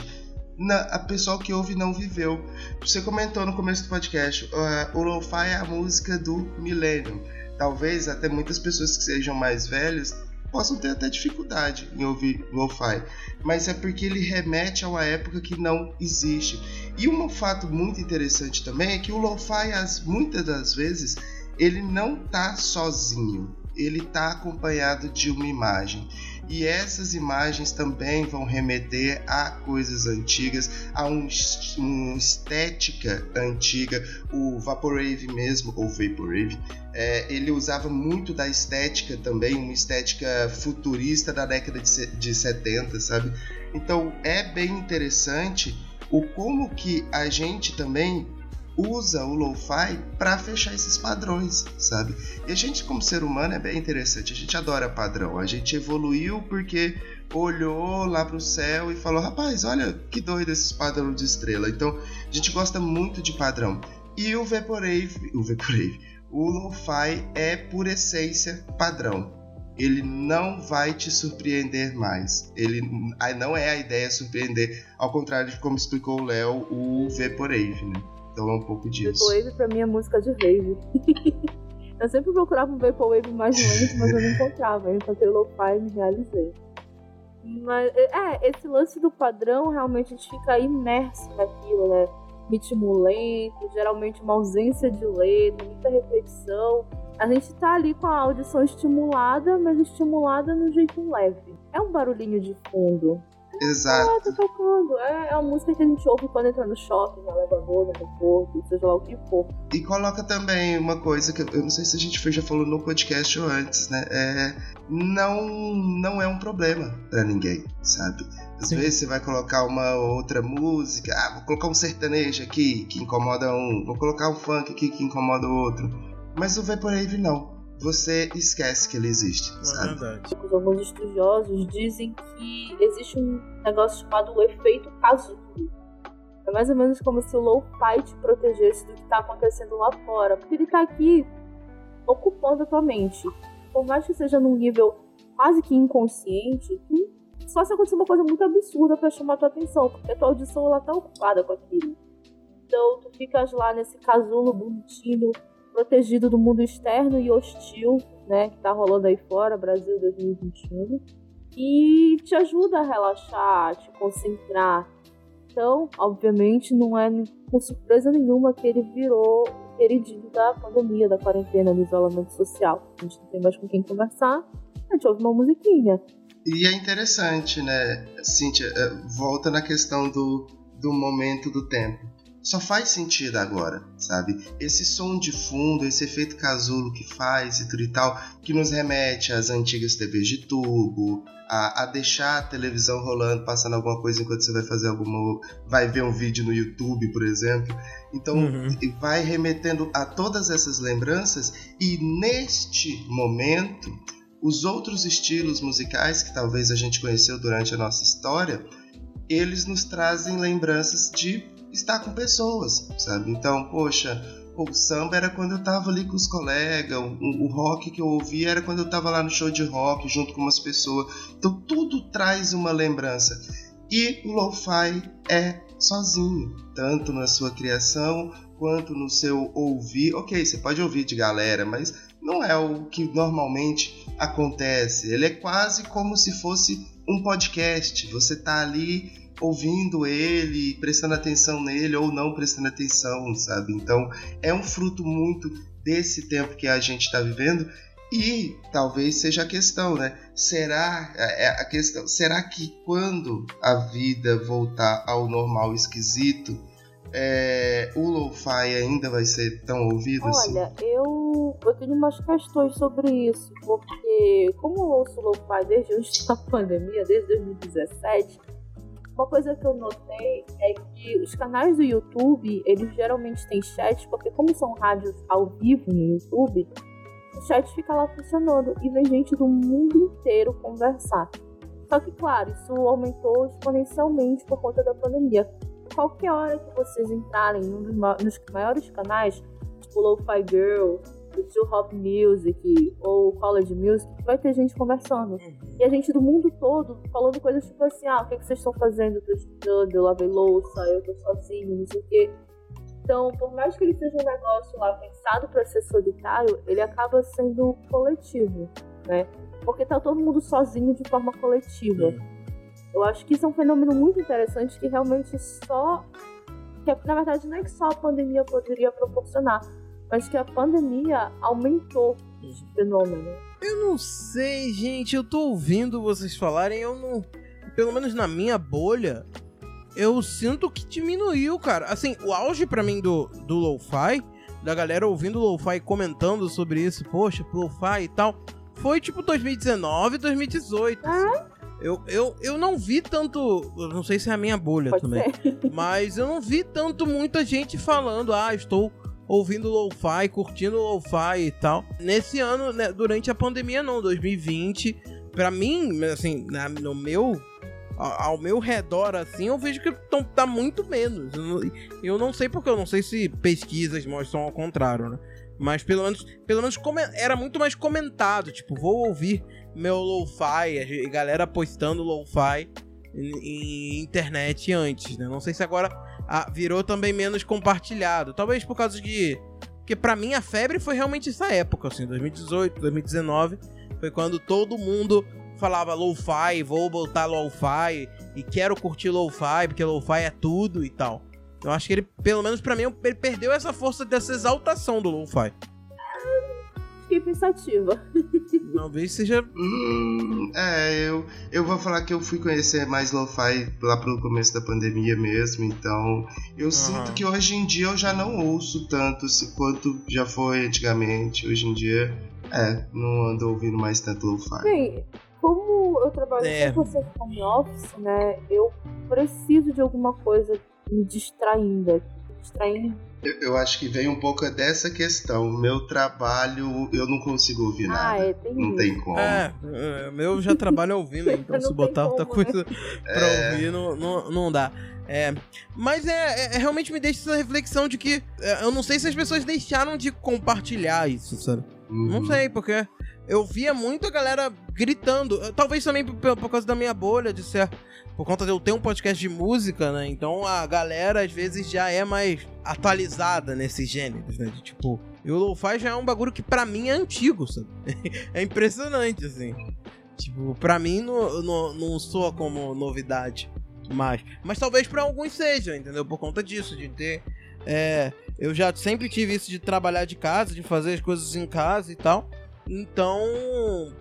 na, a pessoa que ouve não viveu. Você comentou no começo do podcast, uh, o lo-fi é a música do milênio. Talvez até muitas pessoas que sejam mais velhas possam ter até dificuldade em ouvir lo-fi, mas é porque ele remete a uma época que não existe. E um fato muito interessante também é que o lo-fi, muitas das vezes, ele não está sozinho, ele está acompanhado de uma imagem. E essas imagens também vão remeter a coisas antigas, a um, uma estética antiga. O Vaporwave mesmo, ou Vaporwave, é, ele usava muito da estética também, uma estética futurista da década de, de 70, sabe? Então é bem interessante o como que a gente também usa o lo-fi para fechar esses padrões, sabe? E a gente, como ser humano, é bem interessante. A gente adora padrão. A gente evoluiu porque olhou lá para o céu e falou: rapaz, olha que doido esses padrões de estrela. Então, a gente gosta muito de padrão. E o Vaporwave, o Vaporwave, o lo-fi é por essência padrão. Ele não vai te surpreender mais. Ele não é a ideia surpreender, ao contrário de como explicou o Léo, o Vaporwave, né? Então é um pouco disso. Vaporwave pra mim é música de rave. eu sempre procurava um Vaporwave mais lento, mas eu não encontrava. Eu encontrei Lo-Fi e me realizei. Mas, é, esse lance do padrão, realmente a gente fica imerso naquilo, né? Ritmo lento, geralmente uma ausência de letra, muita reflexão. A gente tá ali com a audição estimulada, mas estimulada no jeito leve. É um barulhinho de fundo. Exato. Ah, tá tocando. É, é a música que a gente ouve quando entra no shopping, no elevador, no aeroporto, seja lá o que for. E coloca também uma coisa que eu não sei se a gente já falou no podcast ou antes, né? É, não, não é um problema para ninguém, sabe? Às Sim. vezes você vai colocar uma outra música, ah, vou colocar um sertanejo aqui que incomoda um, vou colocar um funk aqui que incomoda o outro. Mas o Vaporwave não você esquece que ele existe, é sabe? Verdade. Alguns estudiosos dizem que existe um negócio chamado o efeito casulo. É mais ou menos como se o lo-fi te protegesse do que está acontecendo lá fora, porque ele está aqui ocupando a tua mente. Por mais que seja num nível quase que inconsciente, só se acontecer uma coisa muito absurda para chamar a tua atenção, porque a tua audição ela tá ocupada com aquilo. Então tu ficas lá nesse casulo bonitinho, protegido do mundo externo e hostil, né, que tá rolando aí fora, Brasil 2021, e te ajuda a relaxar, a te concentrar. Então, obviamente, não é com surpresa nenhuma que ele virou queridinho da pandemia, da quarentena, do isolamento social. A gente não tem mais com quem conversar, a gente ouve uma musiquinha. E é interessante, né, Cíntia, é, volta na questão do, do momento do tempo só faz sentido agora, sabe? Esse som de fundo, esse efeito casulo que faz e tudo e tal, que nos remete às antigas TVs de tubo, a, a, deixar a televisão rolando, passando alguma coisa enquanto você vai fazer alguma. vai ver um vídeo no YouTube, por exemplo. Então, uhum. vai remetendo a todas essas lembranças, e neste momento, os outros estilos musicais que talvez a gente conheceu durante a nossa história, eles nos trazem lembranças de estar com pessoas, sabe? Então, poxa, o samba era quando eu tava ali com os colegas, o, o, rock que eu ouvia era quando eu tava lá no show de rock junto com umas pessoas. Então tudo traz uma lembrança. E o lo-fi é sozinho, tanto na sua criação quanto no seu ouvir. Ok, você pode ouvir de galera, mas não é o que normalmente acontece. Ele é quase como se fosse um podcast. Você tá ali ouvindo ele, prestando atenção nele ou não prestando atenção, sabe? Então é um fruto muito desse tempo que a gente está vivendo e talvez seja a questão, né? Será é, é a questão? Será que quando a vida voltar ao normal esquisito, é, o lo-fi ainda vai ser tão ouvido Olha, assim? Olha, eu, eu tenho umas questões sobre isso, porque como eu ouço lo-fi desde antes da pandemia, desde 2017, uma coisa que eu notei é que os canais do YouTube, eles geralmente têm chat, porque como são rádios ao vivo no YouTube, o chat fica lá funcionando e vem gente do mundo inteiro conversar. Só que, claro, isso aumentou exponencialmente por conta da pandemia. Qualquer hora que vocês entrarem nos maiores canais, tipo Lo-Fi Girl, o Chill Hop Music ou College Music, vai ter gente conversando. Uhum. E a gente do mundo todo falando coisas tipo assim, ah, o que, é que vocês estão fazendo? Eu tô estudando, eu lavei louça, eu tô sozinho, não sei o quê. Então, por mais que ele seja um negócio lá pensado para ser solitário, ele acaba sendo coletivo, né? Porque tá todo mundo sozinho de forma coletiva. Uhum. Eu acho que isso é um fenômeno muito interessante que realmente só. Que, na verdade, não é que só a pandemia poderia proporcionar, mas que a pandemia aumentou esse fenômeno. Eu não sei, gente. Eu tô ouvindo vocês falarem, eu não. Pelo menos na minha bolha, eu sinto que diminuiu, cara. Assim, o auge para mim do, do lo-fi, da galera ouvindo lo-fi comentando sobre isso, poxa, lo-fi e tal, foi tipo 2019, 2018. Ah? Eu, eu, eu não vi tanto. não sei se é a minha bolha Pode também. Ser. Mas eu não vi tanto muita gente falando, ah, estou ouvindo lo-fi, curtindo lo-fi e tal. Nesse ano, né, durante a pandemia não, 2020, para mim, assim, na, no meu ao meu redor, assim, eu vejo que tá muito menos. Eu não, sei porque, eu não sei se pesquisas mostram ao contrário, né? Mas pelo menos, pelo menos era muito mais comentado. Tipo, vou ouvir meu lo-fi, galera postando lo-fi em, em, internet antes, né? Não sei se agora virou também menos compartilhado. Talvez por causa de. Porque para mim a febre foi realmente essa época, assim, 2018, 2019. Foi quando todo mundo falava lo-fi, vou botar lo-fi e quero curtir lo-fi, porque lo-fi é tudo e tal. Eu acho que ele, pelo menos para mim, ele perdeu essa força dessa exaltação do lo-fi fiquei pensativa. Talvez seja. Hum, é, eu, eu vou falar que eu fui conhecer mais lo-fi lá pro começo da pandemia mesmo, então eu uhum. sinto que hoje em dia eu já não ouço tanto quanto já foi antigamente. Hoje em dia, é, não ando ouvindo mais tanto lo-fi. Bem, como eu trabalho é. com você home office, né, eu preciso de alguma coisa me distraindo, distraindo Eu, eu, acho que vem um pouco dessa questão. Meu trabalho, eu não consigo ouvir ah, nada. É, tem não isso. tem como. É, é, meu já trabalho ouvindo, então se botar outra coisa né? pra é... ouvir, não, não, não dá. É, mas é, é, é, realmente me deixa essa reflexão de que é, eu não sei se as pessoas deixaram de compartilhar isso, sabe? Uhum. Não sei, porque eu via muito a galera gritando. Talvez também por, por causa da minha bolha, de ser por conta de eu ter um podcast de música, né? Então a galera às vezes já é mais atualizada nesses gêneros, né? De tipo, e o lo-fi já é um bagulho que para mim é antigo, sabe? é impressionante, assim. Tipo, pra mim não, não, não soa como novidade mais. Mas talvez para alguns seja, entendeu? Por conta disso, de ter. É, eu já sempre tive isso de trabalhar de casa, de fazer as coisas em casa e tal. Então,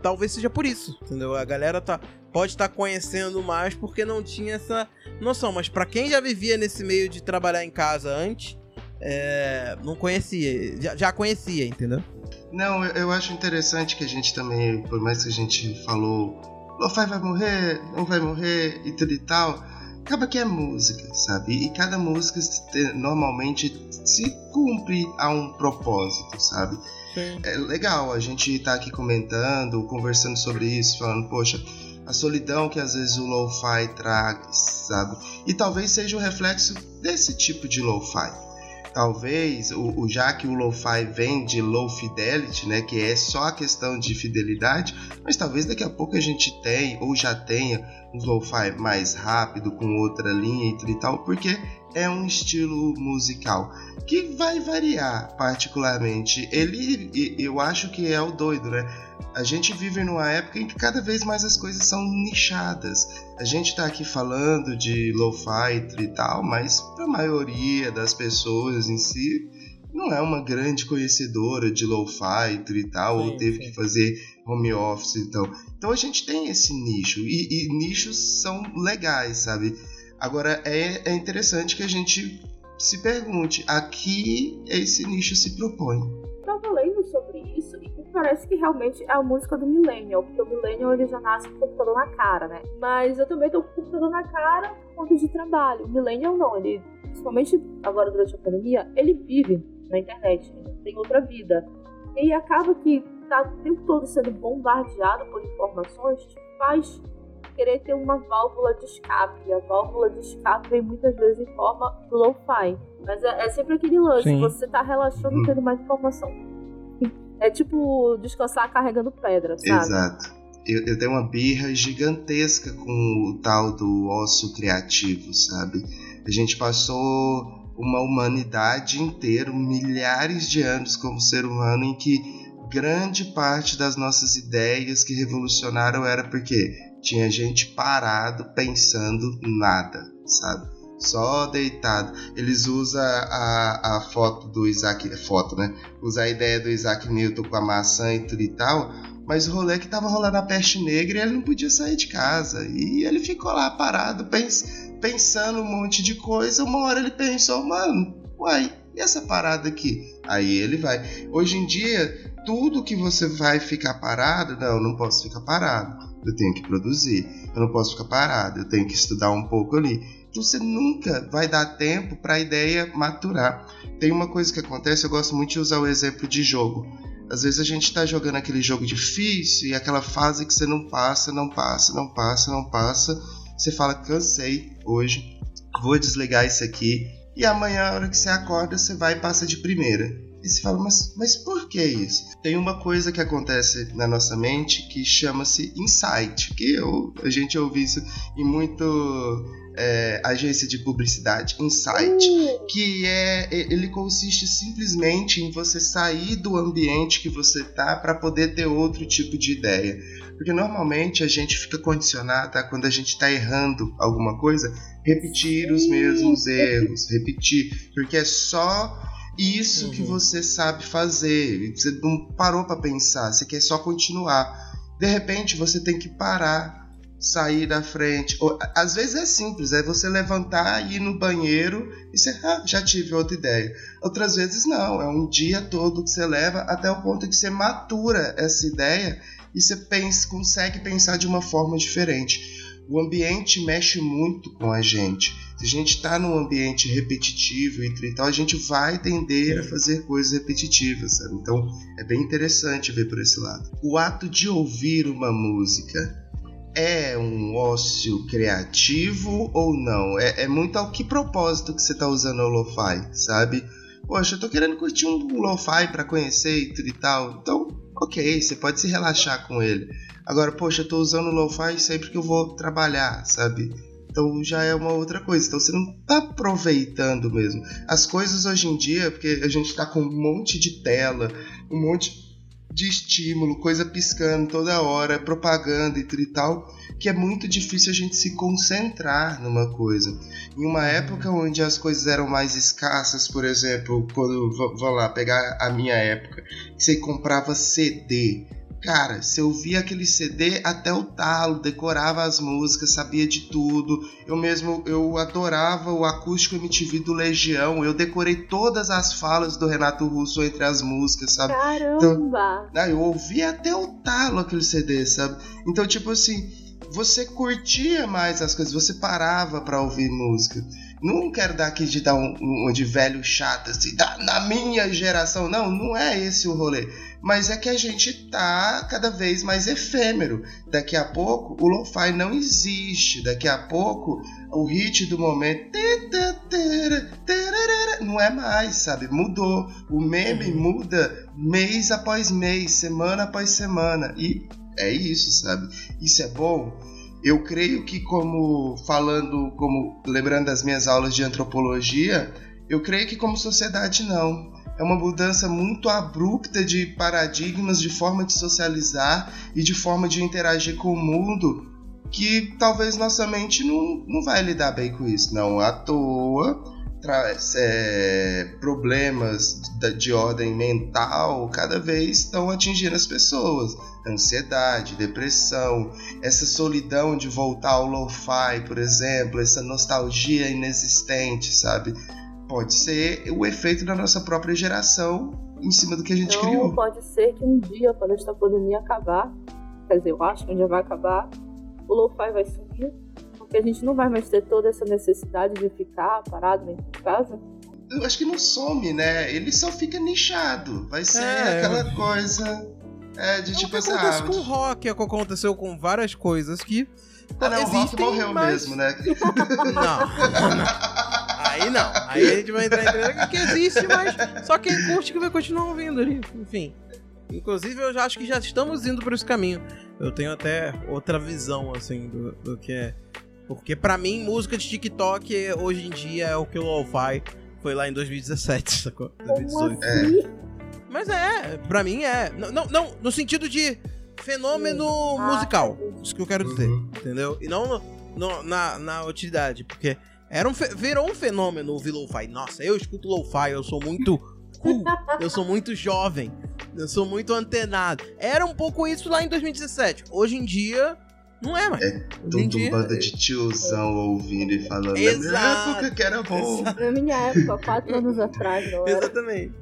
talvez seja por isso, entendeu? A galera tá, pode estar tá conhecendo mais porque não tinha essa noção. Mas para quem já vivia nesse meio de trabalhar em casa antes, é, não conhecia, já, já, conhecia, entendeu? Não, eu, eu, acho interessante que a gente também, por mais que a gente falou, Lo-Fi vai morrer, não vai morrer e tudo e tal, acaba que é música, sabe? E cada música normalmente se cumpre a um propósito, sabe? É legal a gente tá aqui comentando, conversando sobre isso, falando, poxa, a solidão que às vezes o lo-fi traz, sabe? E talvez seja o reflexo desse tipo de lo-fi. Talvez, o, o, já que o lo-fi vem de low fidelity, né, que é só a questão de fidelidade, mas talvez daqui a pouco a gente tenha ou já tenha um lo-fi mais rápido com outra linha e tal, porque é um estilo musical que vai variar particularmente. Ele, eu acho que é o doido, né? A gente vive numa época em que cada vez mais as coisas são nichadas. A gente tá aqui falando de lo-fi e tal, mas a maioria das pessoas em si não é uma grande conhecedora de lo-fi e tal, sim, ou teve sim. que fazer home office então. Então a gente tem esse nicho e, e nichos são legais, sabe? Agora é, é interessante que a gente se pergunte a que esse nicho se propõe. Estava lendo sobre isso e parece que realmente é a música do Millennial, porque o Millennial ele já nasce com o computador na cara, né? Mas eu também tô com o computador na cara por conta de trabalho. O Millennial não, ele, principalmente agora durante a pandemia, ele vive na internet, ele tem outra vida. E acaba que tá o tempo todo sendo bombardeado por informações, faz querer ter uma válvula de escape. E a válvula de escape vem muitas vezes em forma lo-fi. Mas é, é, sempre aquele lance, Sim. você tá relaxando uhum. tendo mais informação. É tipo descansar carregando pedra, sabe? Exato. Eu, eu tenho uma birra gigantesca com o tal do ócio criativo, sabe? A gente passou uma humanidade inteira, milhares de anos como ser humano, em que grande parte das nossas ideias que revolucionaram era porque tinha gente parado pensando nada, sabe? Só deitado. Eles usam a, a foto do Isaac. Foto, né? Usa a ideia do Isaac Newton com a maçã e tudo e tal. Mas o rolê é que tava rolando a peste negra e ele não podia sair de casa. E ele ficou lá parado, pens, pensando um monte de coisa. Uma hora ele pensou, mano, uai, e essa parada aqui? Aí ele vai. Hoje em dia, tudo que você vai ficar parado, não, não posso ficar parado eu tenho que produzir. Eu não posso ficar parado, eu tenho que estudar um pouco ali. Então você nunca vai dar tempo para a ideia maturar. Tem uma coisa que acontece, eu gosto muito de usar o exemplo de jogo. Às vezes a gente está jogando aquele jogo difícil e aquela fase que você não passa, não passa, não passa, não passa. Você fala, cansei hoje, vou desligar isso aqui. E amanhã, a hora que você acorda, você vai e passa de primeira. E se fala, mas, mas por que isso? Tem uma coisa que acontece na nossa mente que chama-se insight, que eu, a gente ouve isso em muito é, agência de publicidade, insight, uh. que é ele consiste simplesmente em você sair do ambiente que você tá para poder ter outro tipo de ideia. Porque normalmente a gente fica condicionado a quando a gente está errando alguma coisa, repetir os mesmos erros, repetir, porque é só isso uhum. que você sabe fazer. Você não parou para pensar, você quer só continuar. De repente você tem que parar, sair da frente. Ou, às vezes é simples, é você levantar, ir no banheiro e você ah, já tive outra ideia. Outras vezes não, é um dia todo que você leva até o ponto que você matura essa ideia e você pensa, consegue pensar de uma forma diferente. O ambiente mexe muito com a gente. Se a gente está num ambiente repetitivo e tal, a gente vai tender a fazer coisas repetitivas, sabe? Então é bem interessante ver por esse lado. O ato de ouvir uma música é um ócio criativo ou não? É, é muito ao que propósito que você está usando o lo-fi, sabe? Poxa, eu tô querendo curtir um lo-fi para conhecer e tal. Então, ok, você pode se relaxar com ele. Agora, poxa, eu tô usando o lo-fi sempre que eu vou trabalhar, sabe? Então já é uma outra coisa. Então você não tá aproveitando mesmo. As coisas hoje em dia, porque a gente tá com um monte de tela, um monte de estímulo, coisa piscando toda hora, propaganda e tal, que é muito difícil a gente se concentrar numa coisa. Em uma época onde as coisas eram mais escassas, por exemplo, quando vou lá pegar a minha época, você comprava CD Cara, você ouvia aquele CD até o talo, decorava as músicas, sabia de tudo. Eu mesmo, eu adorava o acústico MTV do Legião. Eu decorei todas as falas do Renato Russo entre as músicas, sabe? Caramba! Então, eu ouvia até o talo aquele CD, sabe? Então, tipo assim, você curtia mais as coisas, você parava para ouvir música. Não quero dar aqui de dar um, um de velho chato, assim, da, na minha geração. Não, não é esse o rolê mas é que a gente tá cada vez mais efêmero. Daqui a pouco o lo-fi não existe, daqui a pouco o hit do momento não é mais, sabe? Mudou. O meme uhum. muda mês após mês, semana após semana e é isso, sabe? Isso é bom. Eu creio que como falando, como lembrando das minhas aulas de antropologia, eu creio que como sociedade não é uma mudança muito abrupta de paradigmas, de forma de socializar e de forma de interagir com o mundo, que talvez nossa mente não, não vai lidar bem com isso. Não à toa, traz é, problemas de ordem mental cada vez estão atingindo as pessoas. Ansiedade, depressão, essa solidão de voltar ao lo-fi, por exemplo, essa nostalgia inexistente, sabe? pode ser o efeito da nossa própria geração em cima do que a gente então, criou. Pode ser que um dia, quando esta pandemia acabar, quer dizer, eu acho que um dia vai acabar, o lo-fi vai sumir, porque a gente não vai mais ter toda essa necessidade de ficar parado dentro de casa. Eu acho que não some, né? Ele só fica nichado. Vai ser é, aquela coisa. É, de é tipo assim. Acontece ah, com o rock, é o que aconteceu com várias coisas que. Ah, não, existem, o rock morreu mas... mesmo, né? não. não. Aí não. Aí a gente vai entrar em treta que existe, mas só quem curte que vai continuar ouvindo ali. Enfim. Inclusive, eu já acho que já estamos indo por esse caminho. Eu tenho até outra visão, assim, do, do que é. Porque para mim, música de TikTok hoje em dia é o que o Lo-Fi foi lá em 2017, sacou? 2018. Assim? É. Mas é, pra mim é. Não, não, não no sentido de fenômeno ah, musical. Isso que eu quero dizer, uhum. entendeu? E não no, na, na utilidade, porque era um virou um fenômeno ouvir lo-fi. Nossa, eu escuto lo-fi, eu sou muito cool, eu sou muito jovem, eu sou muito antenado. Era um pouco isso lá em 2017. Hoje em dia, não é mais. É tudo dia... banda de tiozão ouvindo e falando Exato. na minha época que era bom. Exato. Na minha época, quatro anos atrás, não era. Exatamente.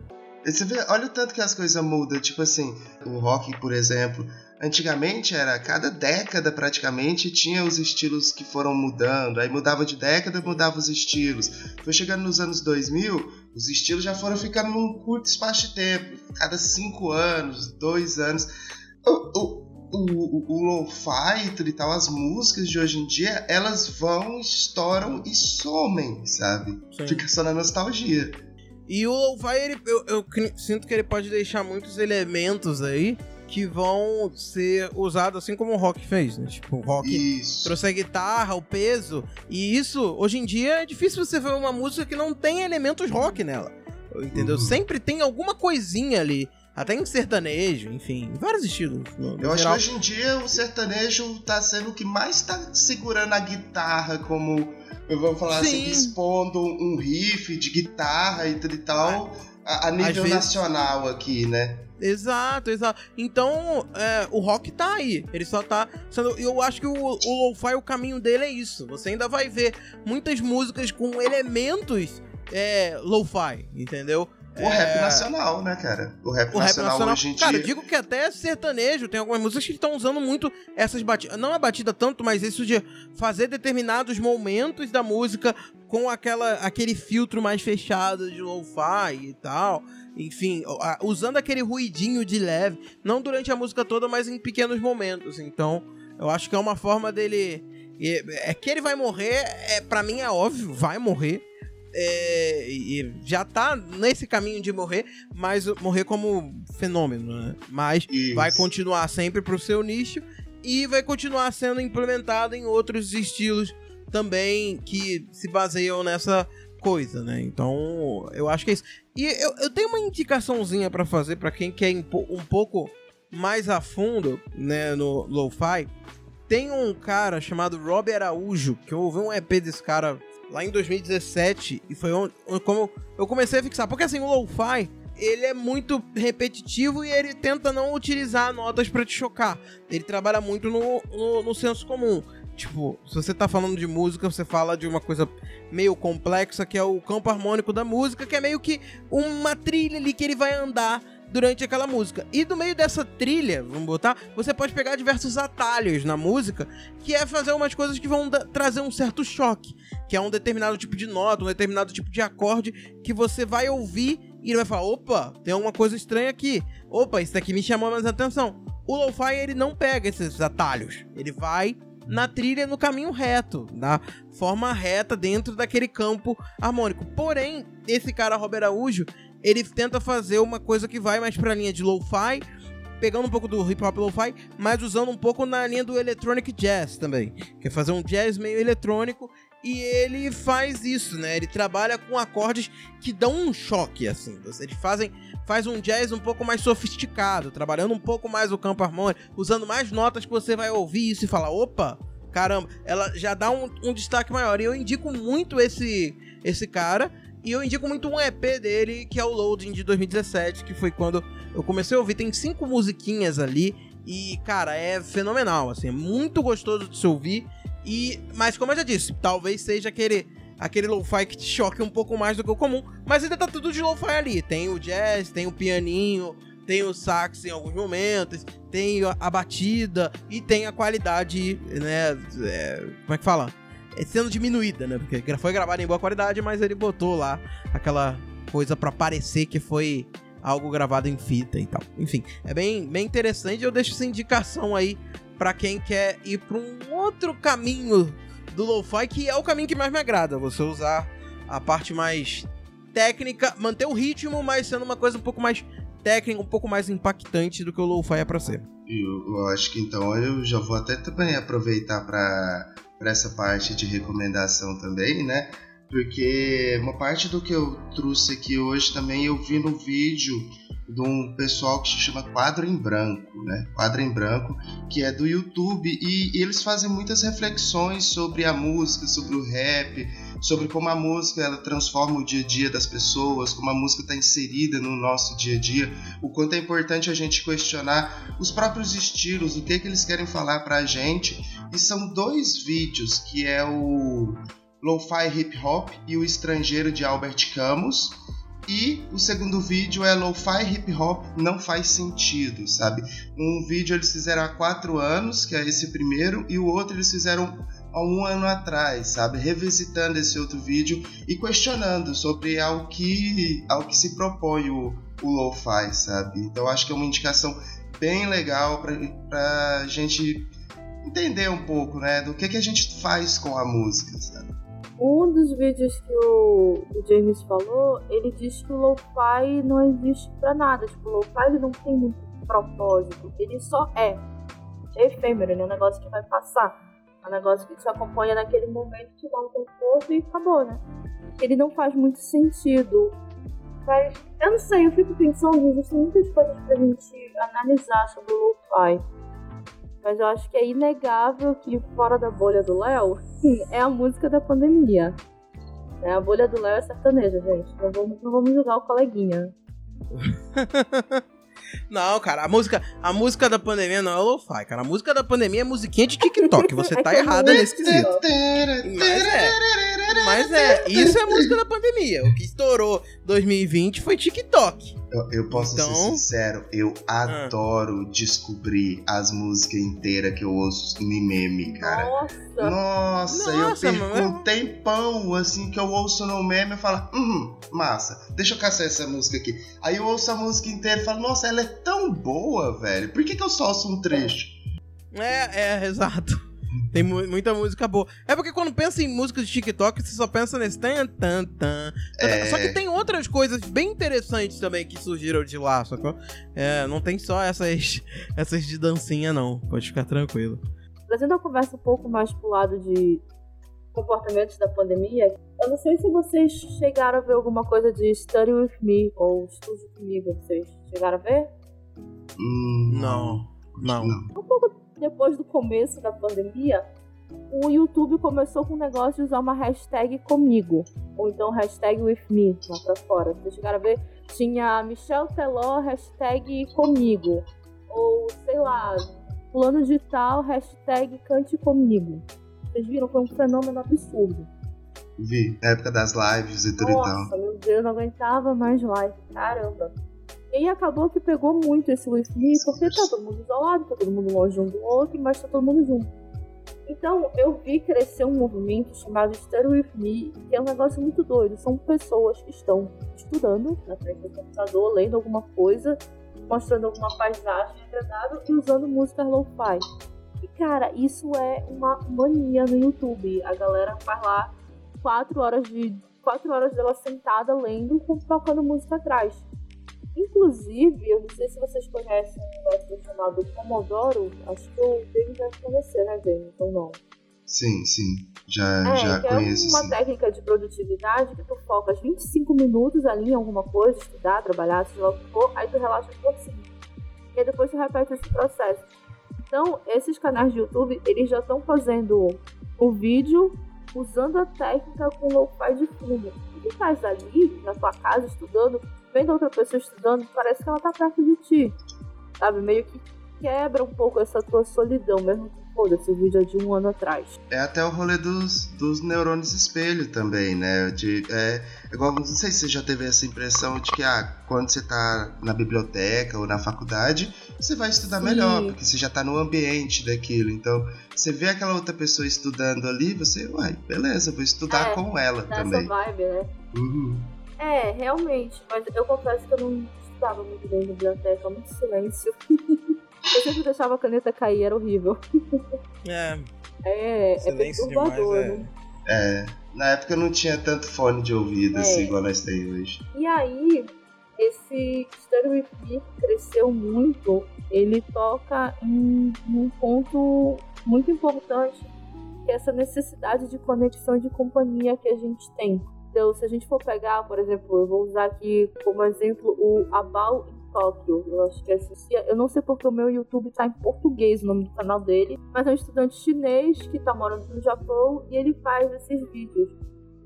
Você vê, olha o tanto que as coisas mudam. Tipo assim, o rock, por exemplo, Antigamente era cada década praticamente tinha os estilos que foram mudando, aí mudava de década, mudava os estilos. Foi chegando nos anos 2000, os estilos já foram ficando num curto espaço de tempo, cada cinco anos, dois anos. O, o, o, o lo-fi e tal, as músicas de hoje em dia, elas vão, estouram e somem, sabe? Sim. Fica só na nostalgia. E o lo-fi, eu, eu sinto que ele pode deixar muitos elementos aí que vão ser usados assim como o rock fez, né? Tipo, o rock isso. trouxe a guitarra, o peso, e isso, hoje em dia, é difícil você ver uma música que não tem elementos rock nela. Entendeu? Uhum. Sempre tem alguma coisinha ali. Até em sertanejo, enfim, vários estilos. No, no Eu geral. acho que hoje em dia o sertanejo tá sendo o que mais tá segurando a guitarra como vamos falar assim, Sim. assim, expondo um riff de guitarra e e tal, a, a nível vezes... nacional aqui, né? Exato, exato. Então, é, o rock tá aí. Ele só tá sendo. Eu acho que o, o lo-fi, o caminho dele é isso. Você ainda vai ver muitas músicas com elementos é, lo-fi, entendeu? O é... rap nacional, né, cara? O rap, o nacional, rap nacional hoje em cara, dia. Cara, digo que até sertanejo, tem algumas músicas que estão usando muito essas batidas. Não a batida tanto, mas isso de fazer determinados momentos da música com aquela, aquele filtro mais fechado de lo-fi e tal. Enfim, usando aquele ruidinho de leve. Não durante a música toda, mas em pequenos momentos. Então, eu acho que é uma forma dele. É que ele vai morrer, é, para mim é óbvio, vai morrer é, e já tá nesse caminho de morrer, mas morrer como fenômeno, né? Mas Isso. vai continuar sempre pro seu nicho e vai continuar sendo implementado em outros estilos também que se baseiam nessa coisa, né? Então, eu acho que é isso. E eu, eu tenho uma indicaçãozinha para fazer para quem quer um pouco mais a fundo, né, no lo-fi. Tem um cara chamado Rob Araújo, que eu ouvi um EP desse cara lá em 2017 e foi onde, como eu comecei a fixar. Porque assim, o lo-fi, ele é muito repetitivo e ele tenta não utilizar notas para te chocar. Ele trabalha muito no, no, no, senso comum. Tipo, se você tá falando de música, você fala de uma coisa meio complexa, que é o campo harmônico da música, que é meio que uma trilha ali que ele vai andar durante aquela música. E do meio dessa trilha, vamos botar, você pode pegar diversos atalhos na música, que é fazer umas coisas que vão trazer um certo choque, que é um determinado tipo de nota, um determinado tipo de acorde que você vai ouvir e vai falar: "Opa, tem alguma coisa estranha aqui. Opa, isso daqui me chamou mais atenção". O lo-fi ele não pega esses atalhos. Ele vai na trilha no caminho reto, na forma reta dentro daquele campo harmônico. Porém, esse cara Robert Araújo, ele tenta fazer uma coisa que vai mais pra linha de lo-fi, pegando um pouco do hip hop lo-fi, mas usando um pouco na linha do electronic jazz também. Quer fazer um jazz meio eletrônico e ele faz isso, né? Ele trabalha com acordes que dão um choque assim. Eles fazem faz um jazz um pouco mais sofisticado, trabalhando um pouco mais o campo harmônico, usando mais notas que você vai ouvir isso e falar, opa, caramba, ela já dá um, um destaque maior. E eu indico muito esse esse cara e eu indico muito um EP dele, que é o Loading de 2017, que foi quando eu comecei a ouvir. Tem cinco musiquinhas ali. E, cara, é fenomenal, assim, é muito gostoso de se ouvir. E, mas como eu já disse, talvez seja aquele aquele lo-fi que te choque um pouco mais do que o comum, mas ainda tá tudo de lo-fi ali. Tem o jazz, tem o pianinho, tem o sax em alguns momentos, tem a batida e tem a qualidade, né, é, como é que fala? É sendo diminuída, né? Porque foi gravado em boa qualidade, mas ele botou lá aquela coisa para parecer que foi algo gravado em fita e tal. Enfim, é bem, bem interessante. Eu deixo essa indicação aí para quem quer ir para um outro caminho do lo-fi, que é o caminho que mais me agrada. Você usar a parte mais técnica, manter o ritmo, mas sendo uma coisa um pouco mais técnica, um pouco mais impactante do que o lo-fi é para ser. Eu, eu acho que então eu já vou até também aproveitar para para essa parte de recomendação também, né? Porque uma parte do que eu trouxe aqui hoje também eu vi no vídeo de um pessoal que se chama Quadro em Branco, né? Quadro em Branco, que é do YouTube e, e eles fazem muitas reflexões sobre a música, sobre o rap, sobre como a música ela transforma o dia a dia das pessoas, como a música está inserida no nosso dia a dia, o quanto é importante a gente questionar os próprios estilos, o que, é que eles querem falar para a gente. E são dois vídeos que é o Lo-Fi Hip Hop e o Estrangeiro de Albert Camus e o segundo vídeo é Lo-Fi Hip Hop Não Faz Sentido, sabe? Um vídeo eles fizeram há quatro anos, que é esse primeiro, e o outro eles fizeram há um ano atrás, sabe? Revisitando esse outro vídeo e questionando sobre ao que, ao que se propõe o, o Lo-Fi, sabe? Então acho que é uma indicação bem legal para a gente entender um pouco, né? Do que, que a gente faz com a música, sabe? Um dos vídeos que o, James falou, ele diz que o lo-fi não existe para nada. Tipo, o lo-fi não tem muito propósito. Ele só é. É efêmero, ele é um negócio que vai passar. É um negócio que te acompanha naquele momento, te dá um conforto e acabou, né? Ele não faz muito sentido. Mas, eu não sei, eu fico pensando, existem muitas coisas pra gente analisar sobre o lo-fi. Mas eu acho que é inegável que fora da bolha do Léo é a música da pandemia. É, a bolha do Léo é sertaneja, gente. Não vamos, não vamos julgar o coleguinha. Não, cara, a música, a música da pandemia não é lo-fi, cara. A música da pandemia é musiquinha de TikTok. Você tá errada nesse quesito. Mas é. Mas é, isso é a música da pandemia. O que estourou 2020 foi TikTok. Eu, eu posso então... ser sincero, eu ah. adoro descobrir as músicas inteiras que eu ouço em meme, cara. Nossa! Nossa, Nossa eu perco um tempão, assim, que eu ouço no meme e falo, hum, massa, deixa eu caçar essa música aqui. Aí eu ouço a música inteira e falo, nossa, ela é tão boa, velho. Por que, que eu só ouço um trecho? É, é, exato. Tem mu muita música boa. É porque quando pensa em música de TikTok, você só pensa nesse tan, tan, tan. É... Só que tem outras coisas bem interessantes também que surgiram de lá, sacou? É, não tem só essas, essas de dancinha, não. Pode ficar tranquilo. Trazendo a conversa um pouco mais pro lado de comportamentos da pandemia, eu não sei se vocês chegaram a ver alguma coisa de Study With Me ou Estude Comigo. Vocês chegaram a ver? Hum, não, não. Um pouco depois do começo da pandemia, o YouTube começou com o negócio de usar uma hashtag comigo, ou então hashtag with me lá pra fora. Vocês chegaram a ver? Tinha Michel Teló, hashtag comigo, ou sei lá, plano digital, hashtag cante comigo. Vocês viram? Foi um fenômeno absurdo. Vi, na época das lives e tudo Nossa, e tal. meu Deus, não aguentava mais live, caramba. E acabou que pegou muito esse With Me, porque tá todo mundo isolado, tá todo mundo longe um do outro, mas tá todo mundo junto. Então, eu vi crescer um movimento chamado Study With Me, que é um negócio muito doido. São pessoas que estão estudando na frente do computador, lendo alguma coisa, mostrando alguma paisagem agradável e usando música lo-fi. E, cara, isso é uma mania no YouTube. A galera faz lá quatro horas de quatro horas dela sentada lendo, tocando música atrás. Inclusive, eu não sei se vocês conhecem um método chamado Pomodoro. Acho que o David deve conhecer, né, David? Ou não? Sim, sim. Já, é, já conheço. É uma sim. técnica de produtividade que tu foca 25 minutos ali em alguma coisa, estudar, trabalhar, se lá for, aí tu relaxa por cima. E aí depois tu repete esse processo. Então, esses canais de YouTube, eles já estão fazendo o vídeo usando a técnica com lo-fi de fundo. E tu faz ali, na tua casa, estudando, vendo outra pessoa estudando, parece que ela tá perto de ti. Sabe? Meio que quebra um pouco essa tua solidão, mesmo que foda-se, o vídeo é de um ano atrás. É até o rolê dos, dos neurônios espelho também, né? De, é, igual, não sei se você já teve essa impressão de que, ah, quando você tá na biblioteca ou na faculdade, você vai estudar Sim. melhor, porque você já tá no ambiente daquilo. Então, você vê aquela outra pessoa estudando ali, você, uai, beleza, vou estudar é, com ela também. Essa vibe, né? Uhum. É, realmente, mas eu confesso que eu não estudava muito bem na biblioteca, muito silêncio. eu sempre deixava a caneta cair, era horrível. É. É, é perturbador, demais, é. né? É, na época eu não tinha tanto fone de ouvido é. assim, igual nós temos hoje. E aí, esse Stereo With cresceu muito, ele toca em um ponto muito importante, que é essa necessidade de conexão e de companhia que a gente tem. Então, se a gente for pegar, por exemplo, eu vou usar aqui como exemplo o Abal em Tóquio. Eu acho que é assim. Eu não sei porque o meu YouTube tá em português, o nome do canal dele, mas é um estudante chinês que tá morando no Japão e ele faz esses vídeos.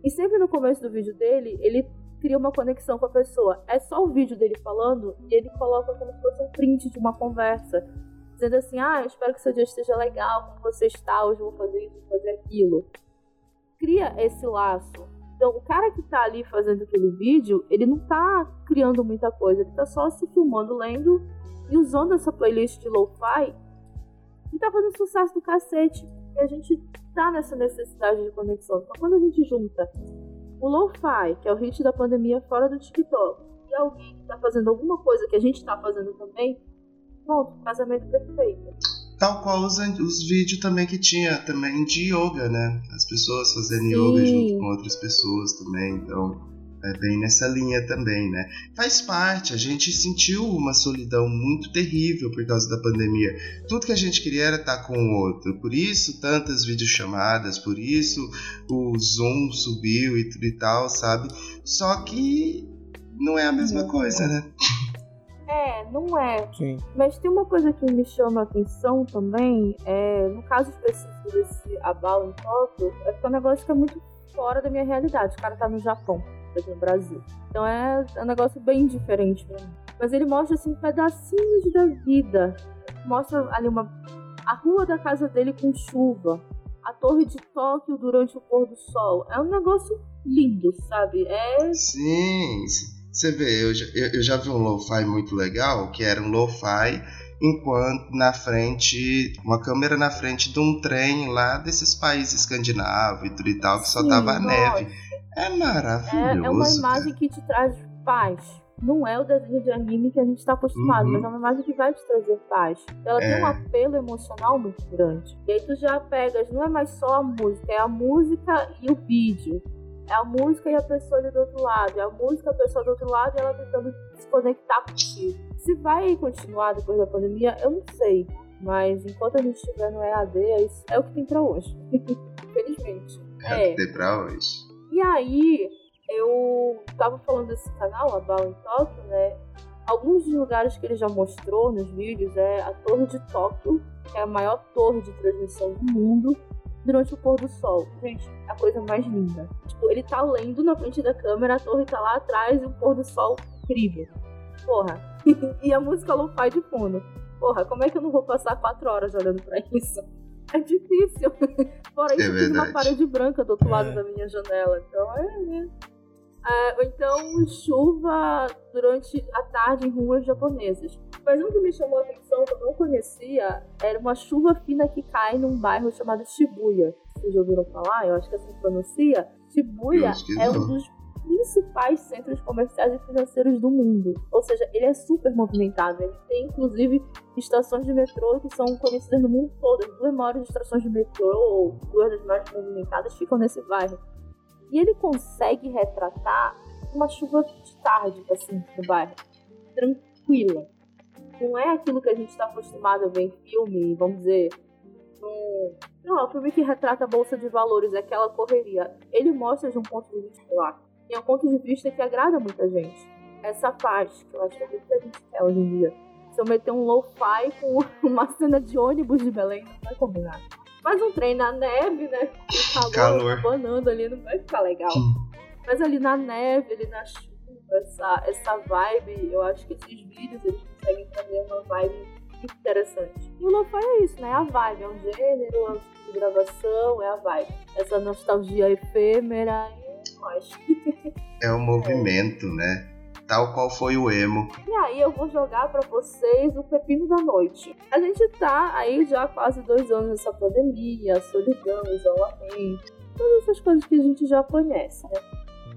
E sempre no começo do vídeo dele, ele cria uma conexão com a pessoa. É só o vídeo dele falando e ele coloca como se fosse um print de uma conversa. Dizendo assim, ah, eu espero que seu dia esteja legal, como você está, hoje eu vou fazer isso, vou fazer aquilo. Cria esse laço então, o cara que tá ali fazendo aquele vídeo, ele não tá criando muita coisa, ele tá só se filmando, lendo e usando essa playlist de lo-fi e tá fazendo sucesso do cacete. E a gente tá nessa necessidade de conexão. Então, quando a gente junta o lo-fi, que é o hit da pandemia fora do TikTok, e alguém que tá fazendo alguma coisa que a gente tá fazendo também, pronto, casamento perfeito. Tal qual os, os vídeos também que tinha também de yoga, né? As pessoas fazendo Sim. yoga junto com outras pessoas também, então é bem nessa linha também, né? Faz parte, a gente sentiu uma solidão muito terrível por causa da pandemia. Tudo que a gente queria era estar com o outro. Por isso, tantas videochamadas, por isso o Zoom subiu e e tal, sabe? Só que não é a mesma coisa, né? Não é. Sim. Mas tem uma coisa que me chama a atenção também, é, no caso específico desse Abalo em Tóquio, é que é um negócio que é muito fora da minha realidade. O cara tá no Japão, aqui no Brasil. Então é, é um negócio bem diferente pra mim. Mas ele mostra assim pedacinhos da vida. Mostra ali uma a rua da casa dele com chuva. a torre de Tóquio durante o pôr do sol. É um negócio lindo, sabe? É. Sim, você vê, eu já, eu já vi um lo-fi muito legal, que era um lo-fi enquanto na frente, uma câmera na frente de um trem lá desses países escandinavos e tudo e tal, que Sim, só tava nossa. neve. É maravilhoso. É, é uma imagem cara. que te traz paz não é o desenho de anime que a gente está acostumado, uhum. mas é uma imagem que vai te trazer paz. Ela é. tem um apelo emocional muito grande. E aí tu já pegas, não é mais só a música, é a música e o vídeo. É a música e a pessoa ali do outro lado. É a música, a pessoa do outro lado e ela tentando se conectar contigo. Se vai continuar depois da pandemia, eu não sei. Mas enquanto a gente estiver no EAD, é, é o que tem pra hoje. Infelizmente. É, é o que tem pra hoje. E aí, eu tava falando desse canal, a Bal em Tóquio, né? Alguns dos lugares que ele já mostrou nos vídeos é a Torre de Tóquio, que é a maior torre de transmissão do mundo, durante o pôr do sol. Gente, é a coisa mais linda. Tipo, ele tá lendo na frente da câmera, a torre tá lá atrás e o pôr do sol incrível. Porra. e a música lo-fi de fundo. Porra, como é que eu não vou passar quatro horas olhando pra isso? É difícil. Fora isso, é tem uma parede branca do outro lado é. da minha janela. Então é, né? É, ou então chuva durante a tarde em ruas japonesas. Mas um que me chamou a atenção, que eu não conhecia, era uma chuva fina que cai num bairro chamado Shibuya. Vocês já ouviram falar? Eu acho que assim pronuncia. Shibuya é um dos principais centros comerciais e financeiros do mundo. Ou seja, ele é super movimentado. Ele tem, inclusive, estações de metrô que são conhecidas no mundo todo. As duas maiores estações de metrô, ou duas das mais movimentadas, ficam nesse bairro. E ele consegue retratar uma chuva de tarde, assim, no bairro. Tranquila. Não é aquilo que a gente está acostumado a ver em filme, vamos dizer. Um... Não, é um filme que retrata a bolsa de valores, é aquela correria. Ele mostra de um ponto de vista lá. E é um ponto de vista que agrada muita gente. Essa paz, que eu acho que é muito que a gente quer hoje em dia. Se eu meter um lo-fi com uma cena de ônibus de Belém, não vai combinar. Mas um trem na neve, né? O calor, banando ali não vai ficar legal. Mas ali na neve, ali na chuva, essa, essa vibe, eu acho que esses vídeos eles conseguem trazer uma vibe interessante. E o lo-fi é isso, né? É a vibe, é um gênero, é um tipo de gravação, é a vibe. Essa nostalgia efêmera, e nós. É o movimento, é. né? Tal qual foi o emo. E aí eu vou jogar para vocês o pepino da noite. A gente tá aí já quase dois anos nessa pandemia, solidão, isolamento, todas essas coisas que a gente já conhece, né?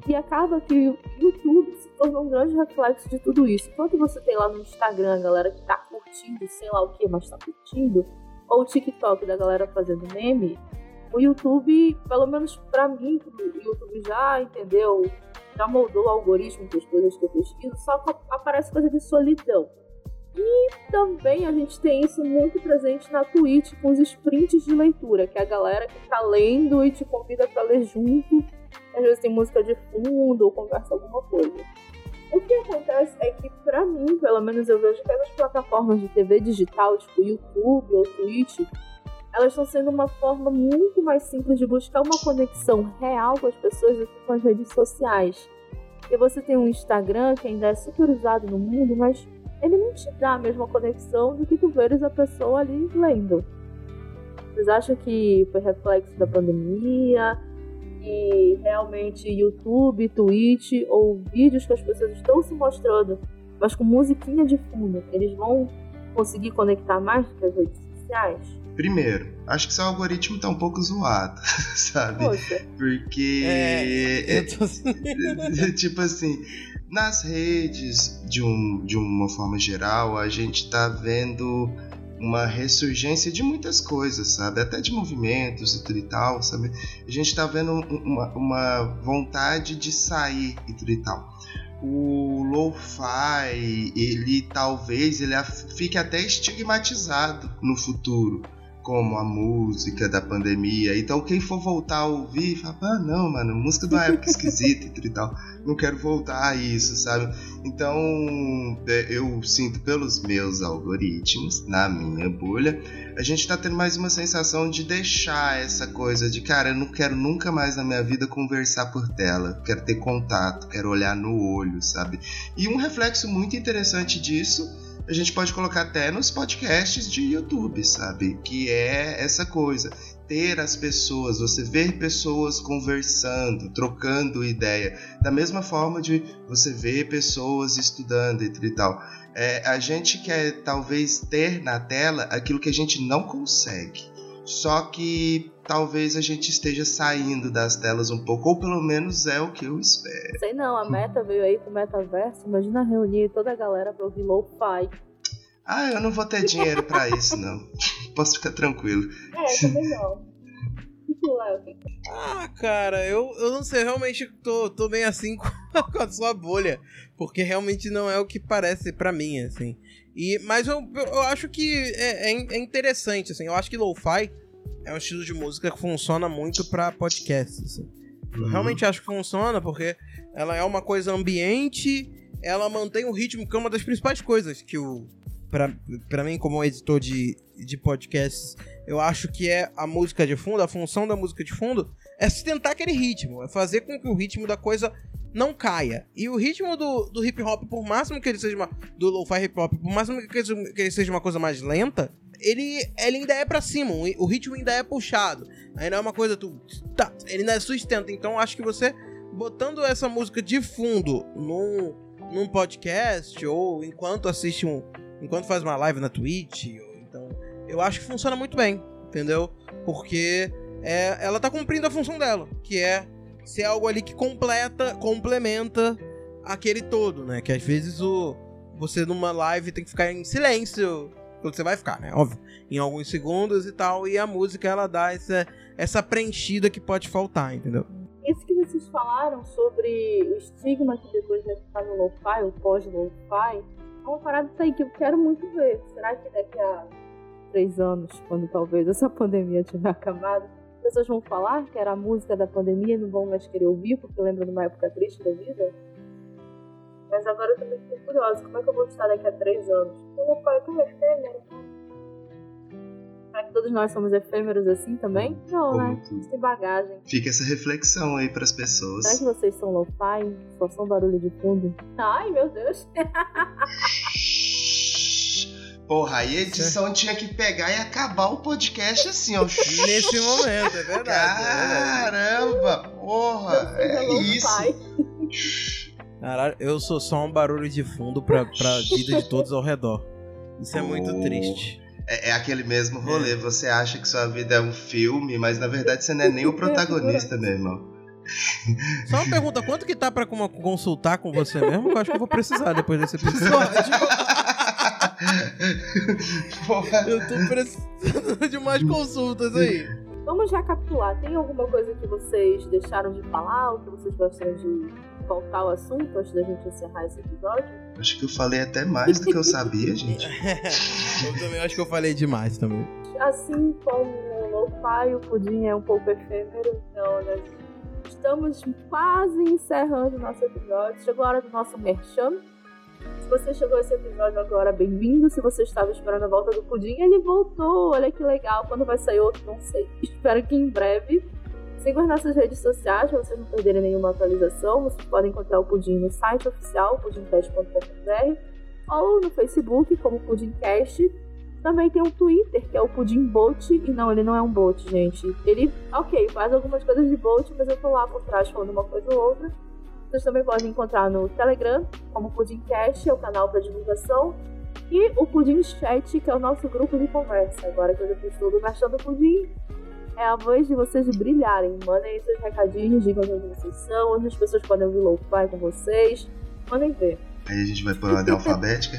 E acaba que o YouTube se tornou um grande reflexo de tudo isso. Enquanto você tem lá no Instagram a galera que tá curtindo, sei lá o que, mas tá curtindo, ou o TikTok da galera fazendo meme, o YouTube, pelo menos para mim, o YouTube já entendeu já moldou o algoritmo das coisas que eu pesquiso, só aparece coisa de solidão. E também a gente tem isso muito presente na Twitch com os sprints de leitura, que é a galera que tá lendo e te convida para ler junto. Às vezes tem música de fundo ou conversa alguma coisa. O que acontece é que, para mim, pelo menos eu vejo que as plataformas de TV digital, tipo YouTube ou Twitch, elas estão sendo uma forma muito mais simples de buscar uma conexão real com as pessoas do que com as redes sociais. E você tem um Instagram que ainda é super usado no mundo, mas ele não te dá a mesma conexão do que tu veres a pessoa ali lendo. Vocês acham que foi reflexo da pandemia? E realmente YouTube, Twitch ou vídeos que as pessoas estão se mostrando, mas com musiquinha de fundo, eles vão conseguir conectar mais do que as redes sociais? Primeiro, acho que seu algoritmo tá um pouco zoado, sabe? Poxa. Porque. É, tô... tipo assim, nas redes, de, um, de uma forma geral, a gente tá vendo uma ressurgência de muitas coisas, sabe? Até de movimentos e tudo e tal, sabe? A gente tá vendo uma, uma vontade de sair e tudo e tal o lo-fi, ele talvez ele fique até estigmatizado no futuro como a música da pandemia. Então, quem for voltar a ouvir, fala, ah, não, mano, música uma época esquisita e tal. Não quero voltar a isso, sabe? Então, é, eu sinto pelos meus algoritmos, na minha bolha, a gente tá tendo mais uma sensação de deixar essa coisa de, cara, eu não quero nunca mais na minha vida conversar por tela. Quero ter contato, quero olhar no olho, sabe? E um reflexo muito interessante disso a gente pode colocar até nos podcasts de YouTube, sabe? Que é essa coisa. ter as pessoas, você ver pessoas conversando, trocando ideia, da mesma forma de você ver pessoas estudando e tal. É, a gente quer talvez ter na tela aquilo que a gente não consegue. Só que talvez a gente esteja saindo das telas um pouco, ou pelo menos é o que eu espero. Sei não, a meta veio aí com o metaverso. Imagina reunir toda a galera pra ouvir lo-fi. Ah, eu não vou ter dinheiro para isso, não. Posso ficar tranquilo. É, também não. Ah, cara, eu, eu não sei, realmente tô, tô bem assim com, com a sua bolha. Porque realmente não é o que parece para mim, assim. E, mas eu, eu acho que é, é, é interessante, assim. Eu acho que lo-fi é um estilo de música que funciona muito para podcasts. Assim. Eu uhum. realmente acho que funciona porque ela é uma coisa ambiente, ela mantém o ritmo, que é uma das principais coisas que o. Pra, mim, como editor de, de podcasts, eu acho que é a música de fundo, a função da música de fundo é sustentar aquele ritmo, é fazer com que o ritmo da coisa não caia. E o ritmo do, do hip hop, por máximo que ele seja uma. do lo-fi hip hop, por máximo que ele, seja uma coisa mais lenta, ele, ele ainda é pra cima, o ritmo ainda é puxado. Ainda é uma coisa, tu. Tá, ele ainda é sustenta. Então acho que você botando essa música de fundo num, num podcast, ou enquanto assiste um. Enquanto faz uma live na Twitch, então. Eu acho que funciona muito bem, entendeu? Porque é, ela tá cumprindo a função dela, que é ser algo ali que completa, complementa aquele todo, né? Que às vezes o você numa live tem que ficar em silêncio quando você vai ficar, né? Óbvio, em alguns segundos e tal, e a música ela dá essa, essa preenchida que pode faltar, entendeu? Isso que vocês falaram sobre o estigma que depois vai ficar no lo-fi, o pós-lo-fi, uma parada aí que eu quero muito ver. Será que daqui a três anos, quando talvez essa pandemia tiver acabado, pessoas vão falar que era a música da pandemia e não vão mais querer ouvir porque lembra de uma época triste da vida? Mas agora eu também fico curiosa, como é que eu vou estar daqui a três anos? Meu pai é tão efêmero. Será que todos nós somos efêmeros assim também? Não, Como né? A gente tem bagagem. Fica essa reflexão aí pras pessoas. Será que vocês são lo-fi? Só são barulho de fundo? Ai, meu Deus. Porra, aí a edição tinha que pegar e acabar o podcast assim, ó. Nesse momento, é verdade. Caramba, é verdade. porra, é isso. Caralho, eu sou só um barulho de fundo pra, pra vida de todos ao redor. Isso é muito triste. É, é, aquele mesmo rolê, é. você acha que sua vida é um filme, mas na verdade você não é nem o protagonista, meu irmão. Só uma pergunta, quanto que tá pra consultar com você mesmo? eu acho que eu vou precisar depois desse episódio. eu tô precisando de mais consultas aí. Vamos recapitular. Tem alguma coisa que vocês deixaram de falar ou que vocês gostariam de voltar ao assunto antes da gente encerrar esse episódio? Acho que eu falei até mais do que eu sabia, gente. eu também acho que eu falei demais também. Assim como o lo-fi, o pudim é um pouco efêmero, então, né? Estamos quase encerrando o nosso episódio. Chegou a hora do nosso merchan. Se você chegou a esse episódio agora, bem-vindo. Se você estava esperando a volta do Pudim, ele voltou. Olha que legal. Quando vai sair outro, não sei. Espero que em breve. Sigam as nossas redes sociais para vocês não perderem nenhuma atualização. Vocês podem encontrar o Pudim no site oficial, pudimcast.com.br, ou no Facebook, como Pudimcast. Também tem um Twitter, que é o Pudim Bolt. E não, ele não é um bot, gente. Ele, ok, faz algumas coisas de bot, mas eu tô lá por trás falando uma coisa ou outra. Vocês também podem encontrar no Telegram, como Pudimcast, é o canal para divulgação. E o Pudim Chat, que é o nosso grupo de conversa. Agora que eu já fiz tudo gastando pudim, é a voz de vocês brilharem. Mandem aí seus recadinhos, digam onde vocês são, onde as pessoas podem ouvir lo-fi com vocês. Mandem ver. Aí a gente vai por ordem alfabética.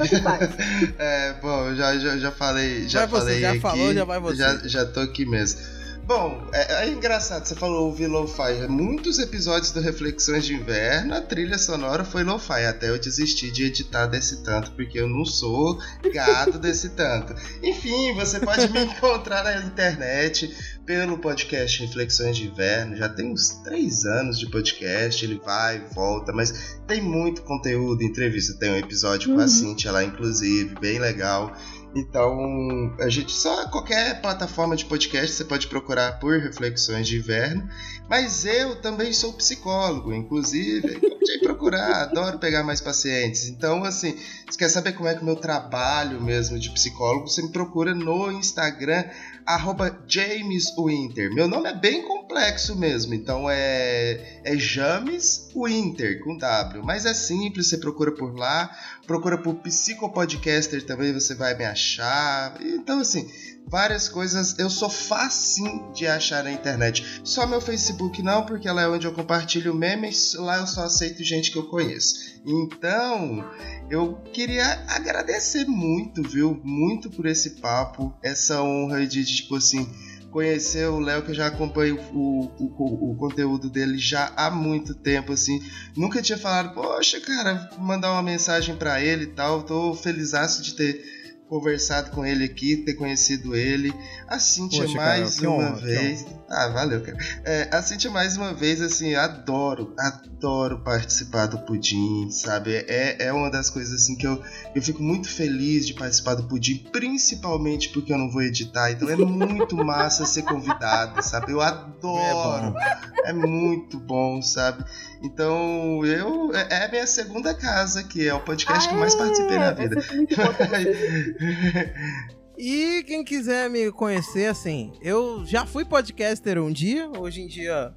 é, bom, já, já, já falei. Já vai falei você, já aqui, falou, já vai você. Já, já tô aqui mesmo. Bom, é, é, engraçado, você falou ouvir lo-fi. Muitos episódios do Reflexões de Inverno, a trilha sonora foi lo-fi. Até eu desisti de editar desse tanto, porque eu não sou gado desse tanto. Enfim, você pode me encontrar na internet pelo podcast Reflexões de Inverno. Já tem uns três anos de podcast, ele vai e volta, mas tem muito conteúdo, entrevista. Tem um episódio uhum. com a uhum. Cintia lá, inclusive, bem legal. Então, a gente só qualquer plataforma de podcast você pode procurar por Reflexões de Inverno. Mas eu também sou psicólogo, inclusive, pode procurar, adoro pegar mais pacientes. Então, assim, você quer saber como é que o meu trabalho mesmo de psicólogo, você me procura no Instagram arroba James Winter. Meu nome é bem complexo mesmo, então é, é James Winter, com W. Mas é simples, você procura por lá, procura por Psicopodcaster também, você vai me achar. Então, assim, várias coisas. Eu sou facinho de achar na internet. Só meu Facebook não, porque lá é onde eu compartilho memes. Lá eu só aceito gente que eu conheço. Então, eu queria agradecer muito, viu? Muito por esse papo, essa honra de, tipo assim, conhecer o Léo, que eu já acompanho o, o, o, conteúdo dele já há muito tempo, assim. Nunca tinha falado, poxa, cara, mandar uma mensagem para ele e tal. Tô feliz de ter conversado com ele aqui, ter conhecido ele. A Cintia Poxa, mais cara, uma honra, vez. Ah, valeu, cara. É, a Cintia mais uma vez, assim, adoro, adoro participar do Pudim, sabe? É, é uma das coisas assim que eu, eu fico muito feliz de participar do Pudim, principalmente porque eu não vou editar. Então é muito massa ser convidado, sabe? Eu adoro. É, é muito bom, sabe? Então, eu. É, é a minha segunda casa, que é o podcast que eu mais participei na vida. e quem quiser me conhecer, assim, eu já fui podcaster um dia, hoje em dia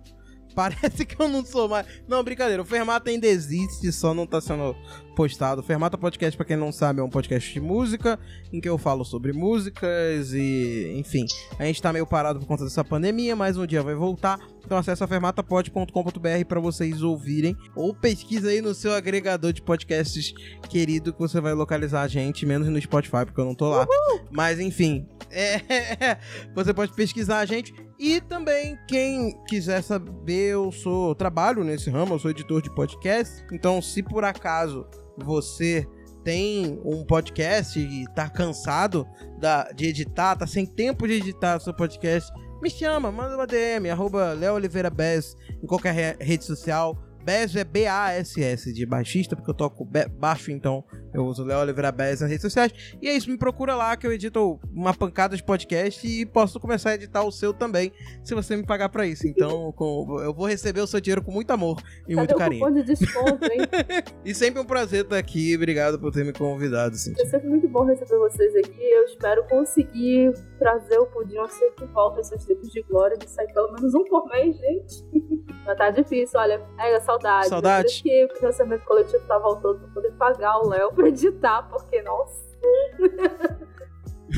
Parece que eu não sou mais. Não, brincadeira. O Fermata ainda existe, só não tá sendo postado. O Fermata Podcast, pra quem não sabe, é um podcast de música, em que eu falo sobre músicas e. Enfim. A gente tá meio parado por conta dessa pandemia, mas um dia vai voltar. Então acessa fermatapod.com.br para vocês ouvirem. Ou pesquisa aí no seu agregador de podcasts querido que você vai localizar a gente, menos no Spotify, porque eu não tô lá. Uhul! Mas enfim. É... você pode pesquisar a gente. E também, quem quiser saber, eu sou trabalho nesse ramo, eu sou editor de podcast. Então, se por acaso você tem um podcast e tá cansado da, de editar, tá sem tempo de editar seu podcast, me chama, manda uma DM, arroba Leo Oliveira Bez, em qualquer rede social Bass é B-A-S-S de baixista, porque eu toco baixo, então eu uso Léo Oliveira Bass nas redes sociais. E é isso, me procura lá que eu edito uma pancada de podcast e posso começar a editar o seu também, se você me pagar pra isso. Então com, eu vou receber o seu dinheiro com muito amor e Cadê muito carinho. De desconto, hein? e sempre um prazer estar aqui. Obrigado por ter me convidado. É sempre muito bom receber vocês aqui. Eu espero conseguir trazer o pudim sempre de volta esses tempos de glória de sair pelo menos um por mês, gente. Mas tá difícil, olha. É, saudade. Saudade. que o financiamento coletivo tá voltando pra poder pagar o Léo pra editar, porque, nossa.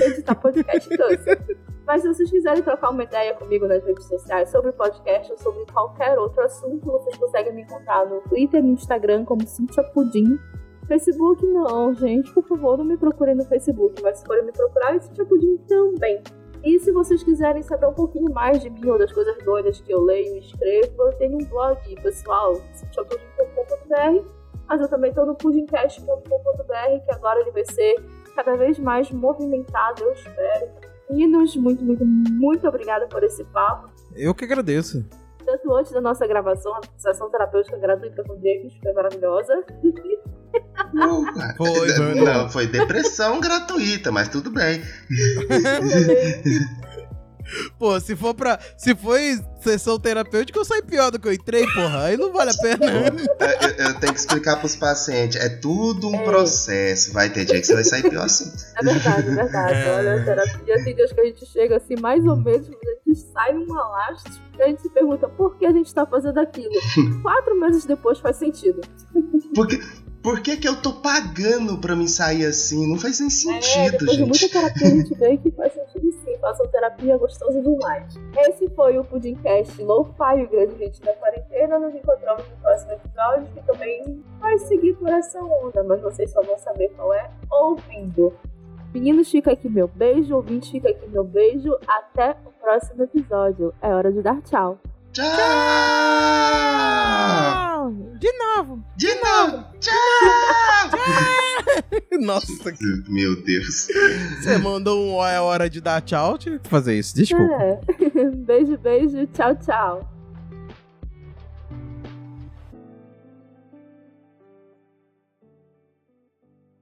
editar podcast cansa. Mas se vocês quiserem trocar uma ideia comigo nas redes sociais sobre podcast ou sobre qualquer outro assunto, vocês conseguem me encontrar no Twitter e no Instagram como Cintia Pudim. Facebook não, gente, por favor, não me procurem no Facebook, mas se forem me procurar, é Cintia Pudim também. E se vocês quiserem saber um pouquinho mais de mim ou das coisas doidas que eu leio e escrevo, eu tenho um blog pessoal, cintiapudim.com.br, mas eu também estou no pudimcast.com.br, que agora ele vai ser cada vez mais movimentado, eu espero. Meninos, muito, muito, muito obrigada por esse papo. Eu que agradeço. Tanto antes da nossa gravação, a sessão terapêutica gratuita com o James foi maravilhosa. Não, foi, foi, não, foi depressão gratuita, mas tudo bem. Pô, se for pra. Se foi sessão terapêutica, eu saio pior do que eu entrei, porra. Aí não vale a pena. eu, eu, tenho que explicar pros pacientes. É tudo um é. processo. Vai ter dia que você vai sair pior assim. É verdade, é verdade. Olha, terapia tem dias que a gente chega assim, mais ou menos, a gente sai numa lástima e a gente se pergunta por que a gente tá fazendo aquilo. Quatro meses depois faz sentido. Porque, por que, que eu tô pagando pra me sair assim? Não faz nem sentido, é, gente. Muita terapia a gente vê que faz sentido sim. Façam terapia gostosa demais. Esse foi o Pudimcast Lo-Fi, o grande hit da quarentena. Nos encontramos no próximo episódio, que também vai seguir por essa onda, mas vocês só vão saber qual é ouvindo. Meninos, fica aqui meu beijo. Ouvinte, fica aqui meu beijo. Até o próximo episódio. É hora de dar tchau. Tchau! tchau! De novo! De, de novo. novo! Tchau! tchau! Nossa, meu Deus. Você mandou um é hora de dar tchau? Tive que fazer isso, desculpa. É. Beijo, beijo, tchau, tchau.